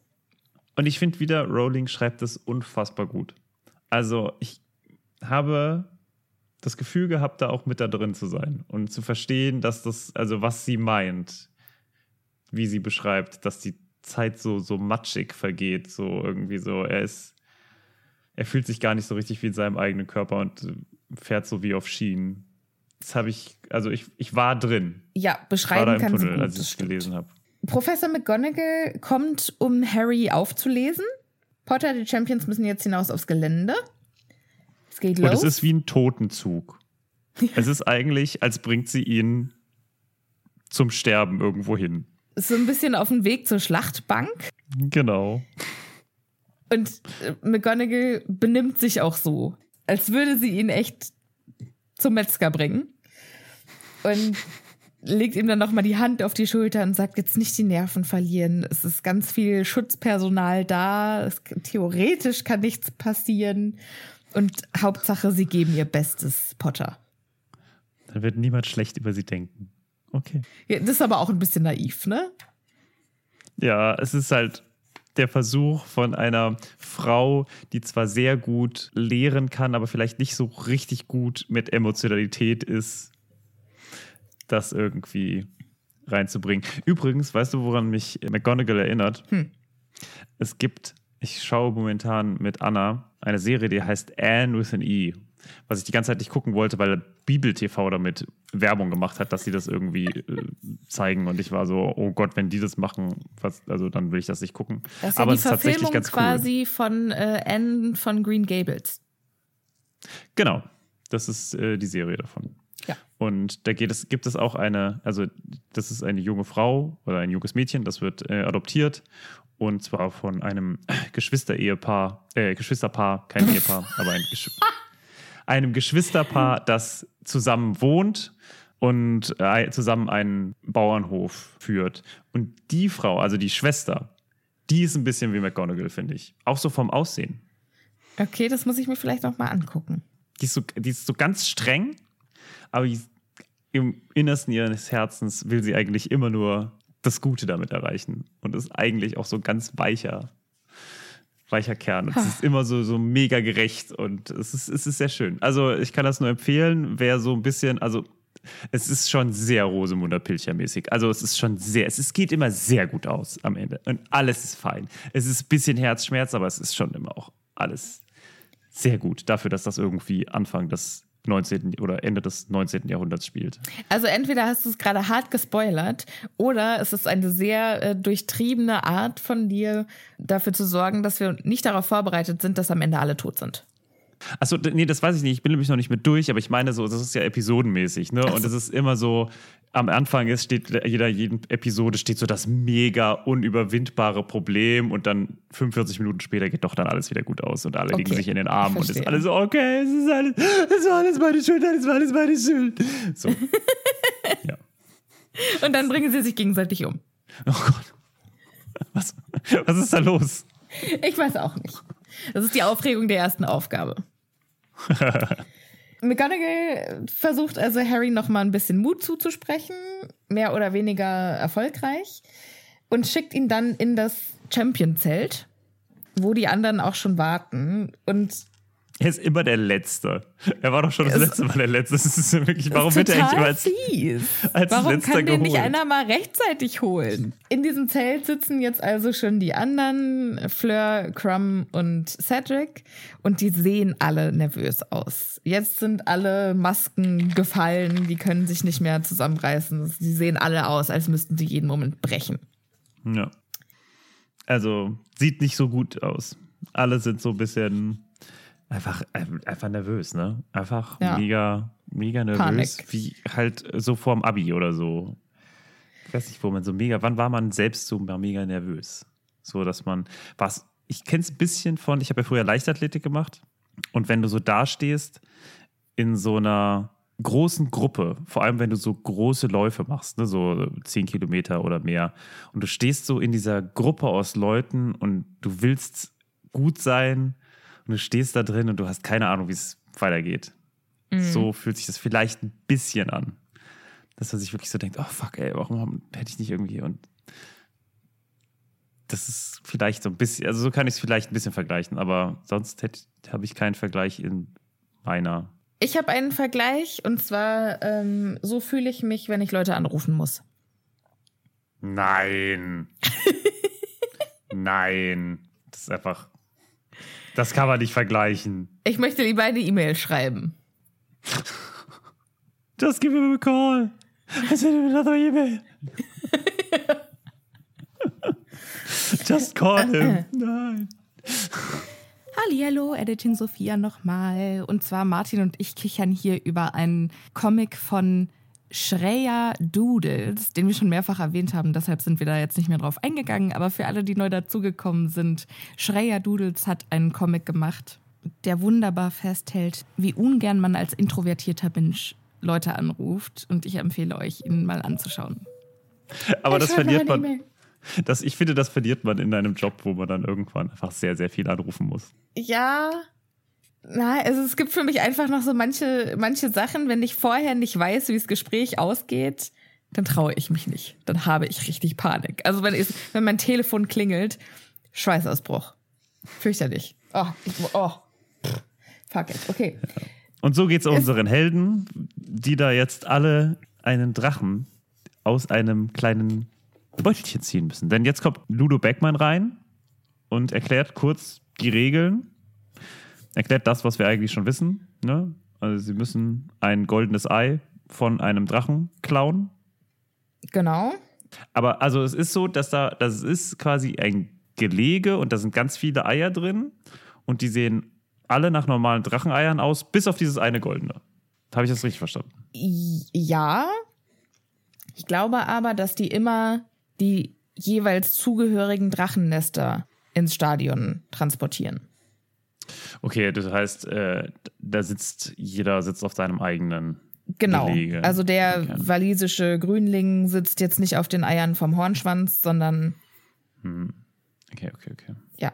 Und ich finde wieder, Rowling schreibt das unfassbar gut. Also ich habe das Gefühl gehabt, da auch mit da drin zu sein und zu verstehen, dass das, also was sie meint, wie sie beschreibt, dass die Zeit so, so matschig vergeht, so irgendwie so. Er ist, er fühlt sich gar nicht so richtig wie in seinem eigenen Körper und äh, fährt so wie auf Schienen. Das habe ich, also ich, ich war drin. Ja, Ich war da beschreiben im kann sie Tunnel, gut. als ich es gelesen habe. Professor McGonagall kommt, um Harry aufzulesen. Potter, die Champions müssen jetzt hinaus aufs Gelände. Es geht Und los. es ist wie ein Totenzug. Es ist eigentlich, als bringt sie ihn zum Sterben irgendwo hin. So ein bisschen auf dem Weg zur Schlachtbank. Genau. Und äh, McGonagall benimmt sich auch so, als würde sie ihn echt zum Metzger bringen. Und legt ihm dann nochmal die Hand auf die Schulter und sagt, jetzt nicht die Nerven verlieren. Es ist ganz viel Schutzpersonal da. Es, theoretisch kann nichts passieren. Und Hauptsache, sie geben ihr Bestes, Potter. Dann wird niemand schlecht über sie denken. Okay. Ja, das ist aber auch ein bisschen naiv, ne? Ja, es ist halt der Versuch von einer Frau, die zwar sehr gut lehren kann, aber vielleicht nicht so richtig gut mit Emotionalität ist, das irgendwie reinzubringen. Übrigens, weißt du, woran mich McGonagall erinnert? Es gibt, ich schaue momentan mit Anna eine Serie, die heißt Anne with an E, was ich die ganze Zeit nicht gucken wollte, weil Bibel TV damit Werbung gemacht hat, dass sie das irgendwie äh, zeigen. Und ich war so, oh Gott, wenn die das machen, was, also dann will ich das nicht gucken. Das ist ja Aber die es ist tatsächlich Verfilmung ganz cool. quasi von äh, Anne von Green Gables. Genau, das ist äh, die Serie davon. Ja. Und da geht es, gibt es auch eine, also das ist eine junge Frau oder ein junges Mädchen, das wird äh, adoptiert und zwar von einem Geschwister-Ehepaar, äh, Geschwisterpaar, kein Ehepaar, aber ein Gesch einem Geschwisterpaar, das zusammen wohnt und äh, zusammen einen Bauernhof führt. Und die Frau, also die Schwester, die ist ein bisschen wie McGonagall, finde ich. Auch so vom Aussehen. Okay, das muss ich mir vielleicht noch mal angucken. Die ist so, die ist so ganz streng, aber im Innersten ihres Herzens will sie eigentlich immer nur das Gute damit erreichen. Und ist eigentlich auch so ein ganz weicher, weicher Kern. Und es ist immer so, so mega gerecht und es ist, es ist sehr schön. Also ich kann das nur empfehlen, wer so ein bisschen, also es ist schon sehr Rosemunder Pilcher-mäßig. Also es ist schon sehr, es ist, geht immer sehr gut aus am Ende. Und alles ist fein. Es ist ein bisschen Herzschmerz, aber es ist schon immer auch alles sehr gut dafür, dass das irgendwie Anfang des 19. oder Ende des 19. Jahrhunderts spielt. Also entweder hast du es gerade hart gespoilert oder es ist eine sehr äh, durchtriebene Art von dir, dafür zu sorgen, dass wir nicht darauf vorbereitet sind, dass am Ende alle tot sind. Achso, nee, das weiß ich nicht. Ich bin nämlich noch nicht mit durch, aber ich meine so, das ist ja episodenmäßig, ne? Und es ist immer so, am Anfang ist, steht jeder, jeden Episode steht so das mega unüberwindbare Problem und dann 45 Minuten später geht doch dann alles wieder gut aus und alle liegen Okay, sich in den Armen und es ist alles so, okay, es ist alles, es war alles meine Schuld, es war alles meine Schuld. So. ja. Und dann bringen sie sich gegenseitig um. Oh Gott. Was, was ist da los? Ich weiß auch nicht. Das ist die Aufregung der ersten Aufgabe. McGonagall versucht also Harry noch mal ein bisschen Mut zuzusprechen, mehr oder weniger erfolgreich, und schickt ihn dann in das Champion-Zelt, wo die anderen auch schon warten. Und Er ist immer der Letzte. Er war doch schon das Es- letzte Mal der Letzte. Das ist wirklich, warum wird er immer als, fies. als Warum letzter kann den nicht einer mal rechtzeitig holen? In diesem Zelt sitzen jetzt also schon die anderen, Fleur, Crumb und Cedric, und die sehen alle nervös aus. Jetzt sind alle Masken gefallen, die können sich nicht mehr zusammenreißen. Sie sehen alle aus, als müssten sie jeden Moment brechen. Ja. Also, sieht nicht so gut aus. Alle sind so ein bisschen einfach, einfach nervös, ne? Einfach Ja. mega, mega nervös. Panik. Wie halt so vorm Abi oder so. Ich weiß nicht, wo man so mega, wann war man selbst so mega nervös? So, dass man, was, ich kenne es ein bisschen von, ich habe ja früher Leichtathletik gemacht. Und wenn du so dastehst in so einer großen Gruppe, vor allem wenn du so große Läufe machst, ne, so 10 Kilometer oder mehr, und du stehst so in dieser Gruppe aus Leuten und du willst gut sein und du stehst da drin und du hast keine Ahnung, wie es weitergeht. So fühlt sich das vielleicht ein bisschen an. Dass man sich wirklich so denkt, oh fuck, ey, warum hätte ich nicht irgendwie und das ist vielleicht so ein bisschen, also so kann ich es vielleicht ein bisschen vergleichen, aber sonst habe ich keinen Vergleich in meiner. Ich habe einen Vergleich und zwar ähm, so fühle ich mich, wenn ich Leute anrufen muss. Nein. Nein. Das ist einfach. Das kann man nicht vergleichen. Ich möchte lieber eine E-Mail schreiben. Just give him a call. I send him another email. Just call him. Nein. Hallihallo, Editing Sophia nochmal. Und zwar Martin und ich kichern hier über einen Comic von Shreya Doodles, den wir schon mehrfach erwähnt haben. Deshalb sind wir da jetzt nicht mehr drauf eingegangen. Aber für alle, die neu dazugekommen sind, Shreya Doodles hat einen Comic gemacht, der wunderbar festhält, wie ungern man als introvertierter Mensch Leute anruft. Und ich empfehle euch, ihn mal anzuschauen. Aber das Schreib mal verliert man. Das, ich finde, das verliert man in einem Job, wo man dann irgendwann einfach sehr, sehr viel anrufen muss. Ja. Na, also es gibt für mich einfach noch so manche, manche Sachen, wenn ich vorher nicht weiß, wie das Gespräch ausgeht, dann traue ich mich nicht. Dann habe ich richtig Panik. Also wenn, ich, wenn mein Telefon klingelt, Schweißausbruch. Fürchterlich. Oh, ich, oh. Pff, Fuck it. Okay. Und so geht es unseren Helden, die da jetzt alle einen Drachen aus einem kleinen Beutelchen ziehen müssen. Denn jetzt kommt Ludo Beckmann rein und erklärt kurz die Regeln. Erklärt das, was wir eigentlich schon wissen. Ne? Also sie müssen ein goldenes Ei von einem Drachen klauen. Genau. Aber also es ist so, dass da, das ist quasi ein Gelege und da sind ganz viele Eier drin und die sehen alle nach normalen Dracheneiern aus, bis auf dieses eine goldene. Habe ich das richtig verstanden? Ja. Ich glaube aber, dass die immer die jeweils zugehörigen Drachennester ins Stadion transportieren. Okay, das heißt, äh, da sitzt, jeder sitzt auf seinem eigenen. Genau. Gelege. Also der Okay. walisische Grünling sitzt jetzt nicht auf den Eiern vom Hornschwanz, sondern Okay, okay, okay. ja.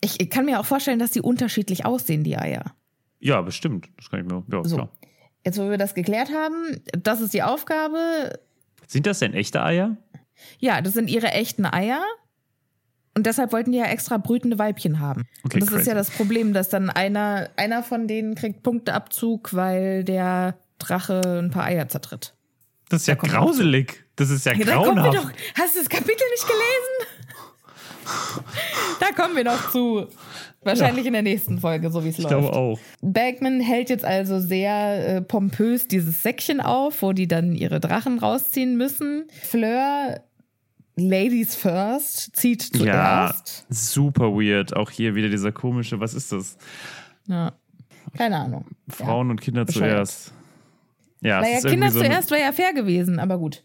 Ich, ich kann mir auch vorstellen, dass die unterschiedlich aussehen, die Eier. Ja, bestimmt. Das kann ich mir. Ja, So. klar. Jetzt, wo wir das geklärt haben, das ist die Aufgabe. Sind das denn echte Eier? Ja, das sind ihre echten Eier. Und deshalb wollten die ja extra brütende Weibchen haben. Okay, und das crazy. ist ja das Problem, dass dann einer, einer von denen kriegt Punkteabzug, weil der Drache ein paar Eier zertritt. Das ist ja kommt grauselig. Das ist ja Ja, da grauenhaft. doch. Hast du das Kapitel nicht gelesen? Da kommen wir noch zu. Wahrscheinlich in der nächsten Folge, so wie es Ich läuft. glaube auch. Bagman hält jetzt also sehr äh, pompös dieses Säckchen auf, wo die dann ihre Drachen rausziehen müssen. Fleur, Ladies first, zieht Ja, zuerst. super weird. Auch hier wieder dieser komische, was ist das? Ja. Keine Ahnung. Frauen und Kinder bescheuert. zuerst. Ja, es Naja, Kinder so zuerst wäre ja fair gewesen, aber gut.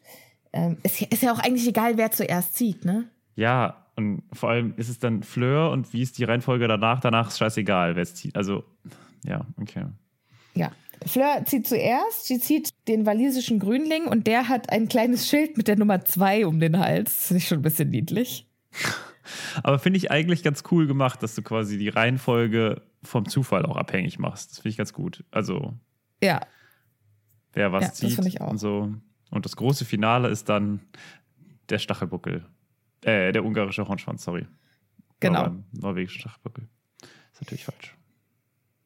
Ähm, ist, ja- ist ja auch eigentlich egal, wer zuerst zieht, ne? Ja, und vor allem ist es dann Fleur und wie ist die Reihenfolge danach? Danach ist scheißegal, wer es zieht. Also, ja, okay. Ja. Fleur zieht zuerst, sie zieht den walisischen Grünling und der hat ein kleines Schild mit der Nummer zwei um den Hals. Das finde ich schon ein bisschen niedlich. Aber finde ich eigentlich ganz cool gemacht, dass du quasi die Reihenfolge vom Zufall auch abhängig machst. Das finde ich ganz gut. Also, Ja, wer was Ja, das zieht finde ich auch. und so. Und das große Finale ist dann der Stachelbuckel. Äh, der ungarische Hornschwanz, sorry. genau. Norwegischen Stachelbuckel. Ist natürlich falsch.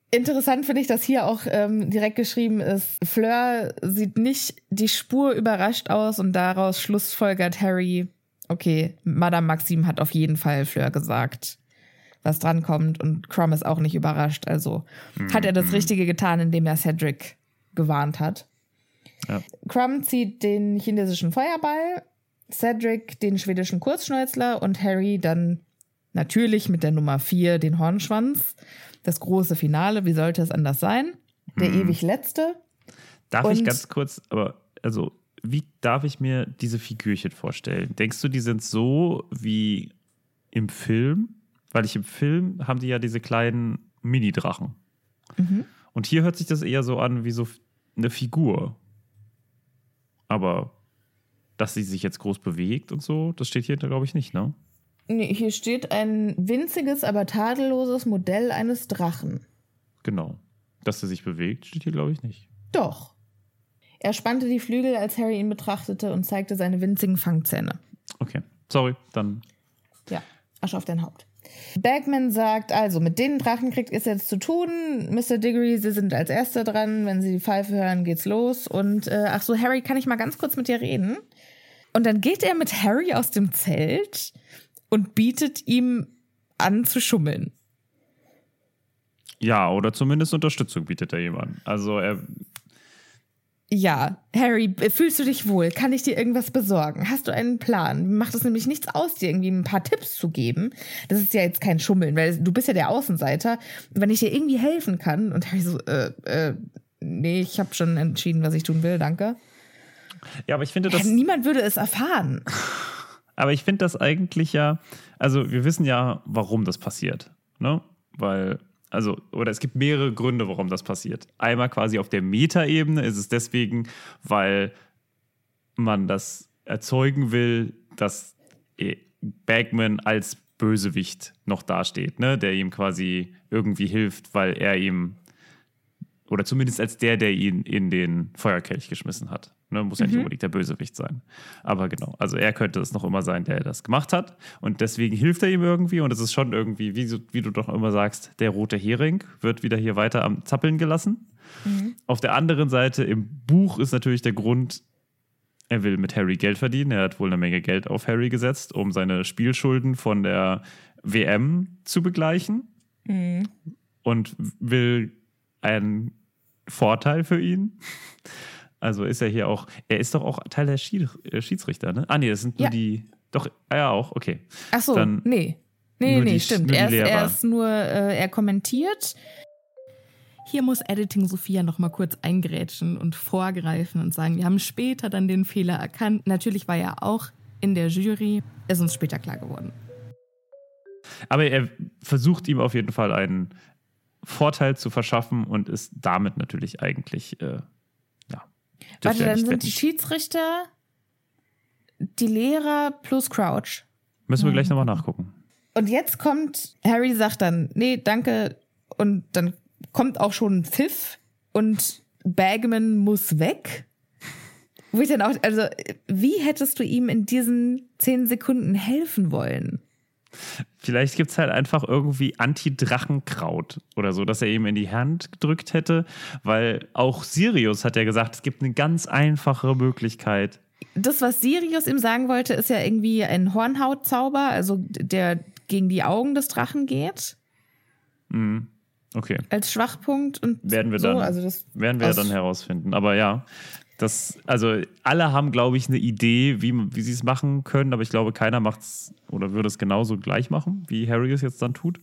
Interessant finde ich, dass hier auch ähm, direkt geschrieben ist, Fleur sieht nicht die Spur überrascht aus und daraus schlussfolgert Harry, okay, Madame Maxim hat auf jeden Fall Fleur gesagt, was drankommt und Crum ist auch nicht überrascht. Also hat er das Richtige getan, indem er Cedric gewarnt hat. Ja. Crumb zieht den chinesischen Feuerball, Cedric den schwedischen Kurzschnäuzler und Harry dann natürlich mit der Nummer 4 den Hornschwanz. Das große Finale, wie sollte es anders sein? Der ewig letzte. Darf ich Und- ganz kurz, aber also, wie darf ich mir diese Figürchen vorstellen? Denkst du, die sind so wie im Film? Weil ich im Film haben die ja diese kleinen Mini-Drachen. Und hier hört sich das eher so an wie so eine Figur. Aber dass sie sich jetzt groß bewegt und so, das steht hier, glaube ich, nicht, ne? Nee, hier steht ein winziges, aber tadelloses Modell eines Drachen. Genau. Dass sie sich bewegt, steht hier, glaube ich, nicht. Doch. Er spannte die Flügel, als Harry ihn betrachtete und zeigte seine winzigen Fangzähne. Okay. Sorry, dann. Ja, Asche auf dein Haupt. Bagman sagt, also mit den Drachenkrieg ist jetzt zu tun. Mr. Diggory, Sie sind als Erster dran. Wenn Sie die Pfeife hören, geht's los. Und äh, ach so, Harry, kann ich mal ganz kurz mit dir reden? Und dann geht er mit Harry aus dem Zelt und bietet ihm an zu schummeln. Ja, oder zumindest Unterstützung bietet er ihm an. Also er. Ja, Harry, fühlst du dich wohl? Kann ich dir irgendwas besorgen? Hast du einen Plan? Macht es nämlich nichts aus, dir irgendwie ein paar Tipps zu geben. Das ist ja jetzt kein Schummeln, weil du bist ja der Außenseiter. Wenn ich dir irgendwie helfen kann und Harry so, äh, äh, nee, ich habe schon entschieden, was ich tun will, danke. Ja, aber ich finde das. Niemand würde es erfahren. Aber ich finde das eigentlich ja, also wir wissen ja, warum das passiert. Ne? Weil, also, oder es gibt mehrere Gründe, warum das passiert. Einmal quasi auf der Metaebene ist es deswegen, weil man das erzeugen will, dass eh, Bagman als Bösewicht noch dasteht, ne? der ihm quasi irgendwie hilft, weil er ihm, oder zumindest als der, der ihn in den Feuerkelch geschmissen hat. Ne? Muss ja nicht unbedingt der Bösewicht sein. Aber genau, also er könnte es noch immer sein, der das gemacht hat. Und deswegen hilft er ihm irgendwie. Und es ist schon irgendwie, wie, wie du doch immer sagst, der rote Hering wird wieder hier weiter am Zappeln gelassen. Auf der anderen Seite im Buch ist natürlich der Grund, er will mit Harry Geld verdienen. Er hat wohl eine Menge Geld auf Harry gesetzt, um seine Spielschulden von der WM zu begleichen. Und will einen Vorteil für ihn. Also ist er hier auch, er ist doch auch Teil der äh, Schiedsrichter, ne? Ah, nee, das sind nur Ja. die, doch, ah ja, auch, okay. Ach so, Dann nee. Nee, nee, die- stimmt. Er ist, er ist nur, äh, er kommentiert. Hier muss Editing Sophia noch mal kurz eingrätschen und vorgreifen und sagen, wir haben später dann den Fehler erkannt. Natürlich war er auch in der Jury, ist uns später klar geworden. Aber er versucht ihm auf jeden Fall einen Vorteil zu verschaffen und ist damit natürlich eigentlich, äh, Warte, dann sind wetten. die Schiedsrichter, die Lehrer plus Crouch. Müssen wir Mhm. gleich nochmal nachgucken. Und jetzt kommt, Harry sagt dann, nee, danke. Und dann kommt auch schon ein Pfiff und Bagman muss weg. Wo ich dann auch, also, wie hättest du ihm in diesen zehn Sekunden helfen wollen? Vielleicht gibt es halt einfach irgendwie Anti-Drachenkraut oder so, dass er ihm in die Hand gedrückt hätte, weil auch Sirius hat ja gesagt, es gibt eine ganz einfache Möglichkeit. Das, was Sirius ihm sagen wollte, ist ja irgendwie ein Hornhautzauber, also der gegen die Augen des Drachen geht, Okay, als Schwachpunkt und werden wir so. dann, Also werden wir aus- dann herausfinden. Aber ja, das, also alle haben, glaube ich, eine Idee, wie, wie sie es machen können, aber ich glaube, keiner macht es oder würde es genauso gleich machen, wie Harry es jetzt dann tut.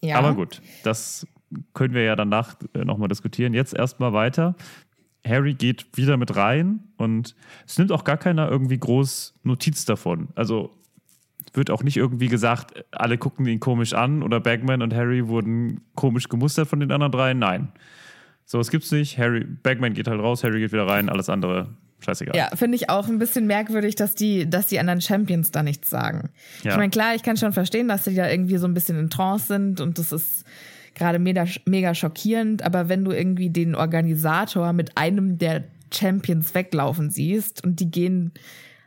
ja. Aber gut, das können wir ja danach äh, nochmal diskutieren. Jetzt erstmal weiter. Harry geht wieder mit rein und es nimmt auch gar keiner irgendwie groß Notiz davon. Also wird auch nicht irgendwie gesagt, alle gucken ihn komisch an oder Bagman und Harry wurden komisch gemustert von den anderen dreien. Nein. So, es gibt's nicht. Harry, Bagman geht halt raus, Harry geht wieder rein, alles andere scheißegal. Ja, finde ich auch ein bisschen merkwürdig, dass die, dass die anderen Champions da nichts sagen. Ja. Ich meine, klar, ich kann schon verstehen, dass die da irgendwie so ein bisschen in Trance sind und das ist gerade mega, mega schockierend, aber wenn du irgendwie den Organisator mit einem der Champions weglaufen siehst und die gehen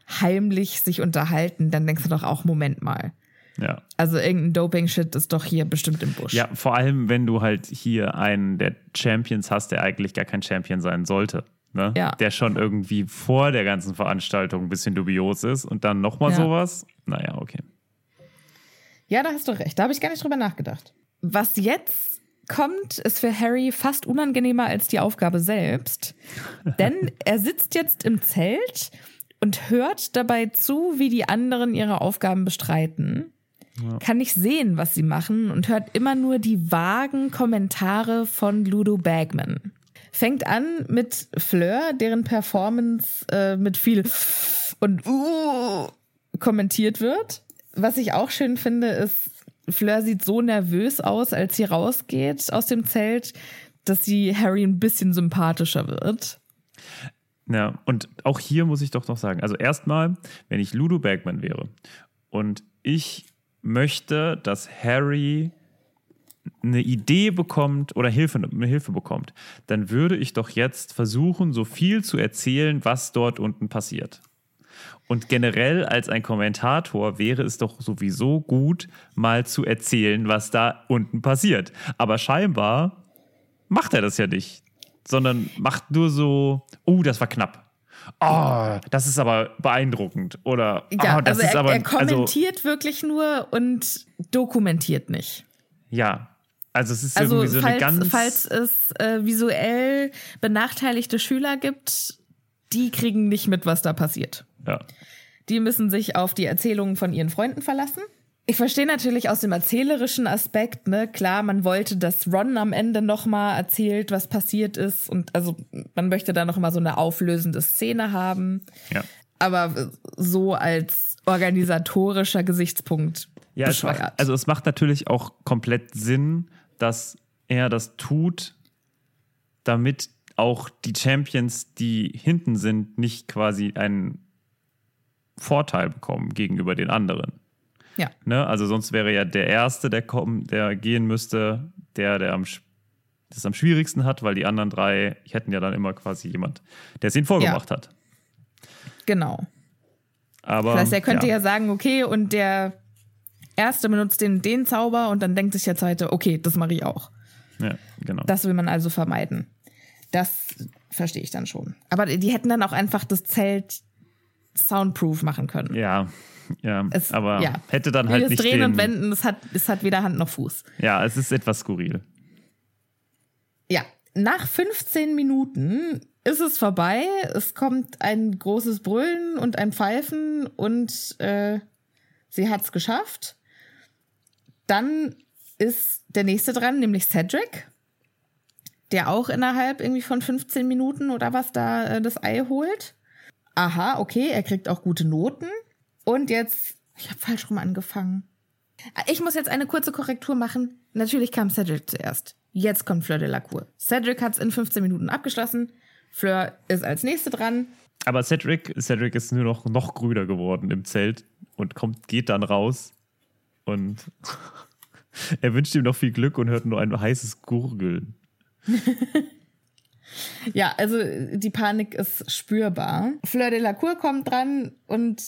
heimlich sich unterhalten, dann denkst du doch auch, Moment mal. Ja. Also irgendein Doping-Shit ist doch hier bestimmt im Busch. Ja, vor allem, wenn du halt hier einen der Champions hast, der eigentlich gar kein Champion sein sollte. Ne? Ja. Der schon irgendwie vor der ganzen Veranstaltung ein bisschen dubios ist und dann nochmal Ja. sowas. Naja, okay. Ja, da hast du recht. Da habe ich gar nicht drüber nachgedacht. Was jetzt kommt, ist für Harry fast unangenehmer als die Aufgabe selbst. Denn er sitzt jetzt im Zelt und hört dabei zu, wie die anderen ihre Aufgaben bestreiten. Kann nicht sehen, was sie machen und hört immer nur die vagen Kommentare von Ludo Bagman. Fängt an mit Fleur, deren Performance äh, mit viel und uh, kommentiert wird. was ich auch schön finde, ist, Fleur sieht so nervös aus, als sie rausgeht aus dem Zelt, dass sie Harry ein bisschen sympathischer wird. Ja, und auch hier muss ich doch noch sagen, also erstmal, wenn ich Ludo Bergman wäre und ich möchte, dass Harry eine Idee bekommt oder Hilfe, eine Hilfe bekommt, dann würde ich doch jetzt versuchen, so viel zu erzählen, was dort unten passiert. Und generell als ein Kommentator wäre es doch sowieso gut, mal zu erzählen, was da unten passiert. Aber scheinbar macht er das ja nicht, sondern macht nur so, oh, das war knapp. Oh, das ist aber beeindruckend. Oder Ja, oh, das also ist er, aber er kommentiert wirklich nur und dokumentiert nicht. also, ja. Also es ist Also irgendwie so eine falls, ganz falls es äh, visuell benachteiligte Schüler gibt, die kriegen nicht mit, was da passiert. ja. Die müssen sich auf die Erzählungen von ihren Freunden verlassen. Ich verstehe natürlich aus dem erzählerischen Aspekt, ne, klar, man wollte, dass Ron am Ende nochmal erzählt, was passiert ist. Und also man möchte da noch mal so eine auflösende Szene haben. ja. Aber so als organisatorischer Gesichtspunkt Ja, es macht, also es macht natürlich auch komplett Sinn, dass er das tut, damit auch die Champions, die hinten sind, nicht quasi einen Vorteil bekommen gegenüber den anderen. Ja. Ne? Also sonst wäre ja der Erste, der, kommen, der gehen müsste, der, der am, das am schwierigsten hat, weil die anderen drei hätten ja dann immer quasi jemand, der es ihnen vorgemacht hat. Genau. Aber, Das heißt, er könnte ja. sagen, okay, und der Erste benutzt den, den Zauber und dann denkt sich der Zweite, okay, das mache ich auch. ja, genau. Das will man also vermeiden. Das verstehe ich dann schon. Aber die hätten dann auch einfach das Zelt soundproof machen können. ja, ja, Es- aber ja. hätte dann halt das nicht Drehen den, und Wenden, es hat, es hat weder Hand noch Fuß. Ja, es ist etwas skurril. Ja, nach 15 Minuten ist es vorbei. Es kommt ein großes Brüllen und ein Pfeifen und äh, sie hat es geschafft. Dann ist der nächste dran, nämlich Cedric, der auch innerhalb irgendwie von 15 Minuten oder was da äh, das Ei holt. Aha, okay, er kriegt auch gute Noten. Und jetzt, ich habe falsch rum angefangen. Ich muss jetzt eine kurze Korrektur machen. Natürlich kam Cedric zuerst. Jetzt kommt Fleur de la Cour. Cedric hat es in 15 Minuten abgeschlossen. Fleur ist als nächste dran. Aber Cedric, Cedric ist nur noch, noch grüner geworden im Zelt und kommt, geht dann raus und er wünscht ihm noch viel Glück und hört nur ein heißes Gurgeln. Ja, also die Panik ist spürbar. Fleur de la Cour kommt dran und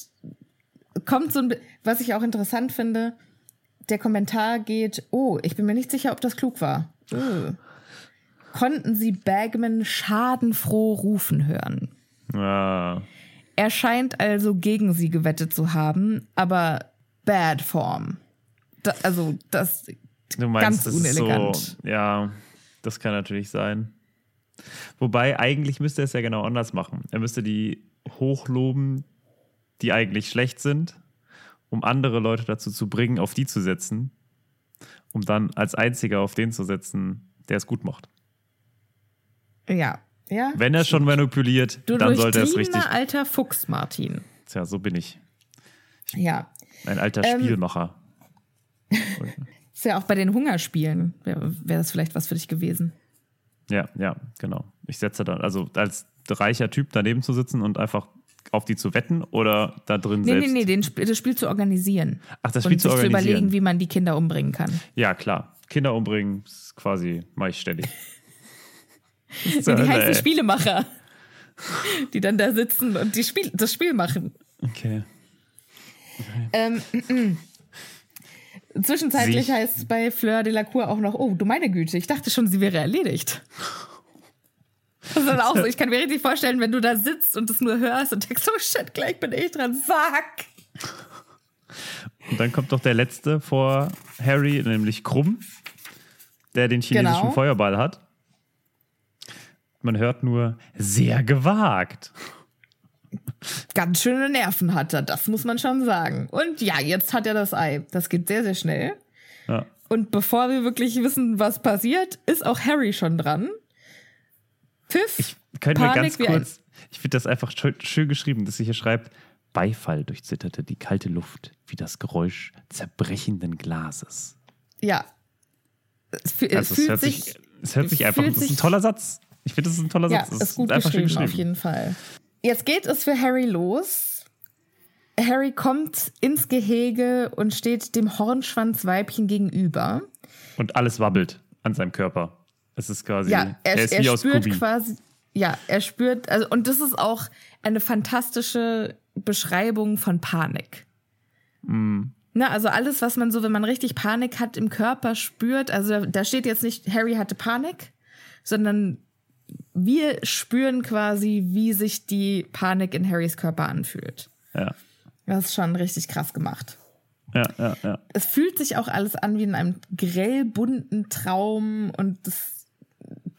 kommt so ein, was ich auch interessant finde, der Kommentar geht, oh, ich bin mir nicht sicher, ob das klug war. Oh. Konnten Sie Bagman schadenfroh rufen hören? Ah, Er scheint also gegen sie gewettet zu haben, aber bad form. Da, also das du meinst, ganz unelegant. so, ja, das kann natürlich sein. Wobei, eigentlich müsste er es ja genau anders machen. Er müsste die hochloben, die eigentlich schlecht sind, um andere Leute dazu zu bringen, auf die zu setzen, um dann als einziger auf den zu setzen, der es gut macht. Ja, ja. Wenn er schon manipuliert, du dann sollte er es richtig. durchtriebener alter Fuchs, Martin. Tja, so bin ich. Ja. Ein alter Ähm, Spielmacher. Ist ja auch bei den Hungerspielen. Wäre wär das vielleicht was für dich gewesen. Ja, ja, genau. Ich setze dann, also als reicher Typ daneben zu sitzen und einfach auf die zu wetten oder da drin Nee, selbst. nee, nee, den, das Spiel zu organisieren. Ach, das Spiel und zu sich zu organisieren. überlegen, wie man die Kinder umbringen kann. Ja, klar. Kinder umbringen ist quasi mache ich ständig. Nee, die heißen Spielemacher. Die dann da sitzen und die Spiel, das Spiel machen. Okay. Ähm, Zwischenzeitlich Sich- heißt es bei Fleur de la Cour auch noch, oh, du meine Güte, ich dachte schon, sie wäre erledigt. Das ist dann auch so, ich kann mir richtig vorstellen, wenn du da sitzt und es nur hörst und denkst, oh shit, gleich bin ich dran, fuck. Und dann kommt doch der letzte vor Harry, nämlich Krumm, der den chinesischen Genau. Feuerball hat. Man hört nur sehr gewagt. Ganz schöne Nerven hat er, das muss man schon sagen. Und ja, jetzt hat er das Ei. Das geht sehr, sehr schnell. Ja. Und bevor wir wirklich wissen, was passiert, ist auch Harry schon dran. Pfiff. Können wir Panik ganz kurz, ich finde das einfach schön, schön geschrieben, dass sie hier schreibt, Beifall durchzitterte die kalte Luft wie das Geräusch zerbrechenden Glases. Ja. Es, es Also es fühlt hört sich, sich, es hört sich einfach, fühlt das ist ein sich- toller Satz. Ich finde, das ist ein toller Ja, Satz. Das ist gut einfach schön geschrieben, auf jeden Fall. Jetzt geht es für Harry los. Harry kommt ins Gehege und steht dem Hornschwanzweibchen gegenüber. Und alles wabbelt an seinem Körper. Es ist quasi, Ja, er, ist er wie aus spürt Scooby. quasi, ja, er spürt, also, und das ist auch eine fantastische Beschreibung von Panik. Mm. Ne, also alles, was man so, wenn man richtig Panik hat im Körper spürt, also da steht jetzt nicht, Harry hatte Panik, sondern wir spüren quasi, wie sich die Panik in Harrys Körper anfühlt. Ja, Das ist schon richtig krass gemacht. ja, ja, ja. Es fühlt sich auch alles an wie in einem grell bunten Traum und das,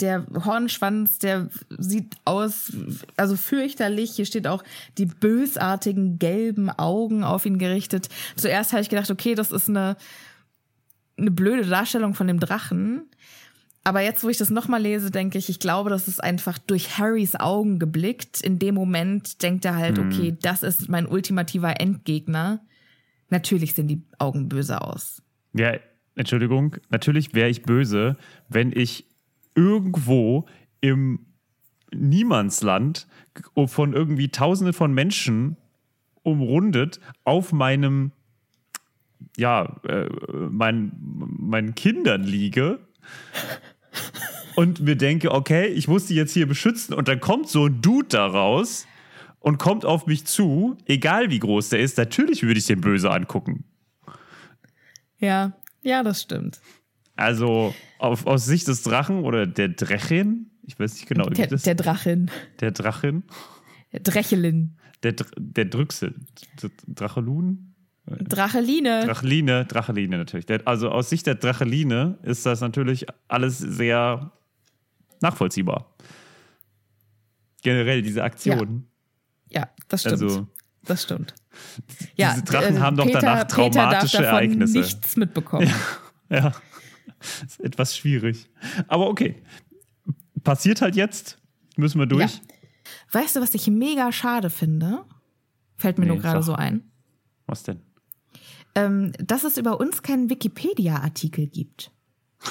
der Hornschwanz, der sieht aus, also fürchterlich. Hier steht auch die bösartigen gelben Augen auf ihn gerichtet. Zuerst habe ich gedacht, okay, das ist eine, eine blöde Darstellung von dem Drachen. Aber jetzt, wo ich das nochmal lese, denke ich, ich glaube, das ist einfach durch Harrys Augen geblickt. In dem Moment denkt er halt, okay, das ist mein ultimativer Endgegner. Natürlich sehen die Augen böse aus. Ja, Entschuldigung, natürlich wäre ich böse, wenn ich irgendwo im Niemandsland von irgendwie Tausenden von Menschen umrundet auf meinem, ja, äh, mein, meinen Kindern liege und mir denke, okay, ich muss die jetzt hier beschützen und dann kommt so ein Dude da raus und kommt auf mich zu, egal wie groß der ist, natürlich würde ich den böse angucken. Ja, ja, das stimmt. Also auf, aus Sicht des Drachen oder der Drechin, ich weiß nicht genau, wie Der, das, der Drachin. der Drachin, Der Drechelin. der, Dr- der Drüchsel, D- Drachelun, Dracheline. Dracheline, Dracheline natürlich. Der, also aus Sicht der Dracheline ist das natürlich alles sehr nachvollziehbar. Generell diese Aktion. ja, das stimmt. Also das stimmt. diese Drachen haben doch danach Peter traumatische darf davon Ereignisse. nichts mitbekommen. Ja, ist etwas schwierig. Aber okay, passiert halt jetzt, müssen wir durch. Ja. Weißt du, was ich mega schade finde? Fällt mir Nee, nur gerade so ein. Was denn? Ähm, dass es über uns keinen Wikipedia-Artikel gibt.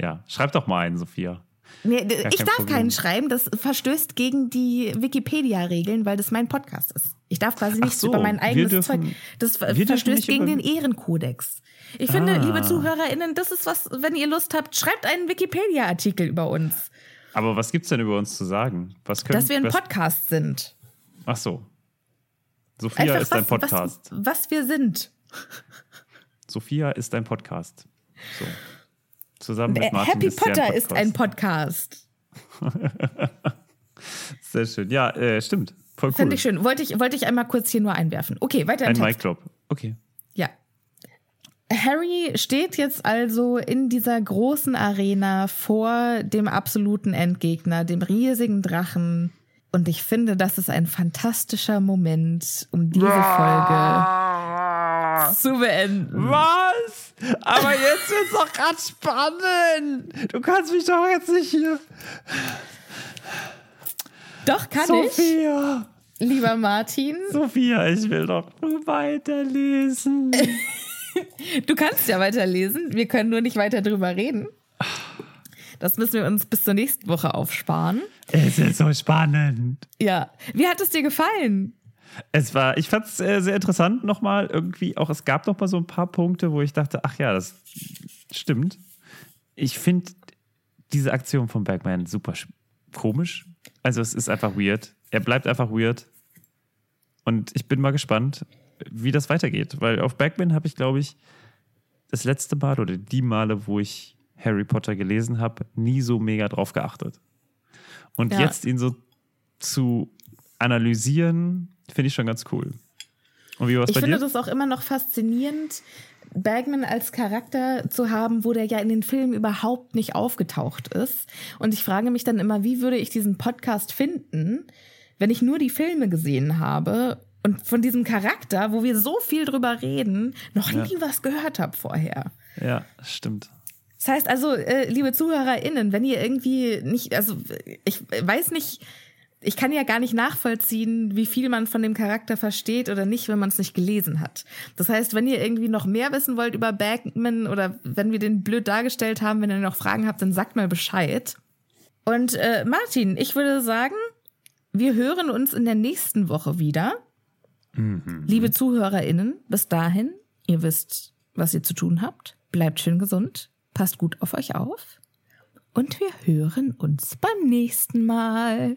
Ja, schreib doch mal einen, Sophia. Nee, ich darf Problem. keinen schreiben, das verstößt gegen die Wikipedia-Regeln, weil das mein Podcast ist. Ich darf quasi nichts so, über mein eigenes dürfen- Zeug. Das verstößt gegen den Ehrenkodex. Ich finde, Ah. liebe ZuhörerInnen, das ist was, wenn ihr Lust habt, schreibt einen Wikipedia-Artikel über uns. Aber was gibt's denn über uns zu sagen? Was können, Dass wir ein was, Podcast sind. Ach so. Sophia ist ein Podcast. Was, was wir sind. Sophia ist ein Podcast. So. Zusammen mit Äh, Martin Happy ist Potter ist ein Podcast. Sehr schön. Ja, äh, stimmt. Voll cool. Finde ich schön. Wollte ich, wollte ich einmal kurz hier nur einwerfen. Okay, weiter im Ein Text. Mic Drop. Okay. Ja. Harry steht jetzt also in dieser großen Arena vor dem absoluten Endgegner, dem riesigen Drachen. Und ich finde, das ist ein fantastischer Moment, um diese Folge zu beenden. Was? Aber jetzt wird's doch gerade spannend. Du kannst mich doch jetzt nicht hier. Doch, kann Sophia. ich, lieber Martin. Sophia, ich will doch nur weiterlesen. Du kannst ja weiterlesen. Wir können nur nicht weiter drüber reden. Das müssen wir uns bis zur nächsten Woche aufsparen. es ist so spannend. Ja. Wie hat es dir gefallen? Es war, ich fand es äh, sehr interessant nochmal irgendwie auch, es gab noch mal so ein paar Punkte, wo ich dachte, ach ja, das stimmt. Ich finde diese Aktion von Bergman super sch- komisch. Also es ist einfach weird. Er bleibt einfach weird. Und ich bin mal gespannt, wie das weitergeht. Weil auf Bergman habe ich, glaube ich, das letzte Mal oder die Male, wo ich Harry Potter gelesen habe, nie so mega drauf geachtet. Und Ja. jetzt ihn so zu analysieren, finde ich schon ganz cool. Und wie war es Ich bei finde dir? das auch immer noch faszinierend, Bergman als Charakter zu haben, wo der ja in den Filmen überhaupt nicht aufgetaucht ist. Und ich frage mich dann immer, wie würde ich diesen Podcast finden, wenn ich nur die Filme gesehen habe und von diesem Charakter, wo wir so viel drüber reden, noch nie was gehört habe vorher. Ja, stimmt. Das heißt also, äh, liebe ZuhörerInnen, wenn ihr irgendwie nicht, also ich weiß nicht, ich kann ja gar nicht nachvollziehen, wie viel man von dem Charakter versteht oder nicht, wenn man es nicht gelesen hat. Das heißt, wenn ihr irgendwie noch mehr wissen wollt über Bagman oder wenn wir den blöd dargestellt haben, wenn ihr noch Fragen habt, dann sagt mal Bescheid. Und äh, Martin, ich würde sagen, wir hören uns in der nächsten Woche wieder. Liebe ZuhörerInnen, bis dahin, ihr wisst, was ihr zu tun habt. Bleibt schön gesund, passt gut auf euch auf. Und wir hören uns beim nächsten Mal.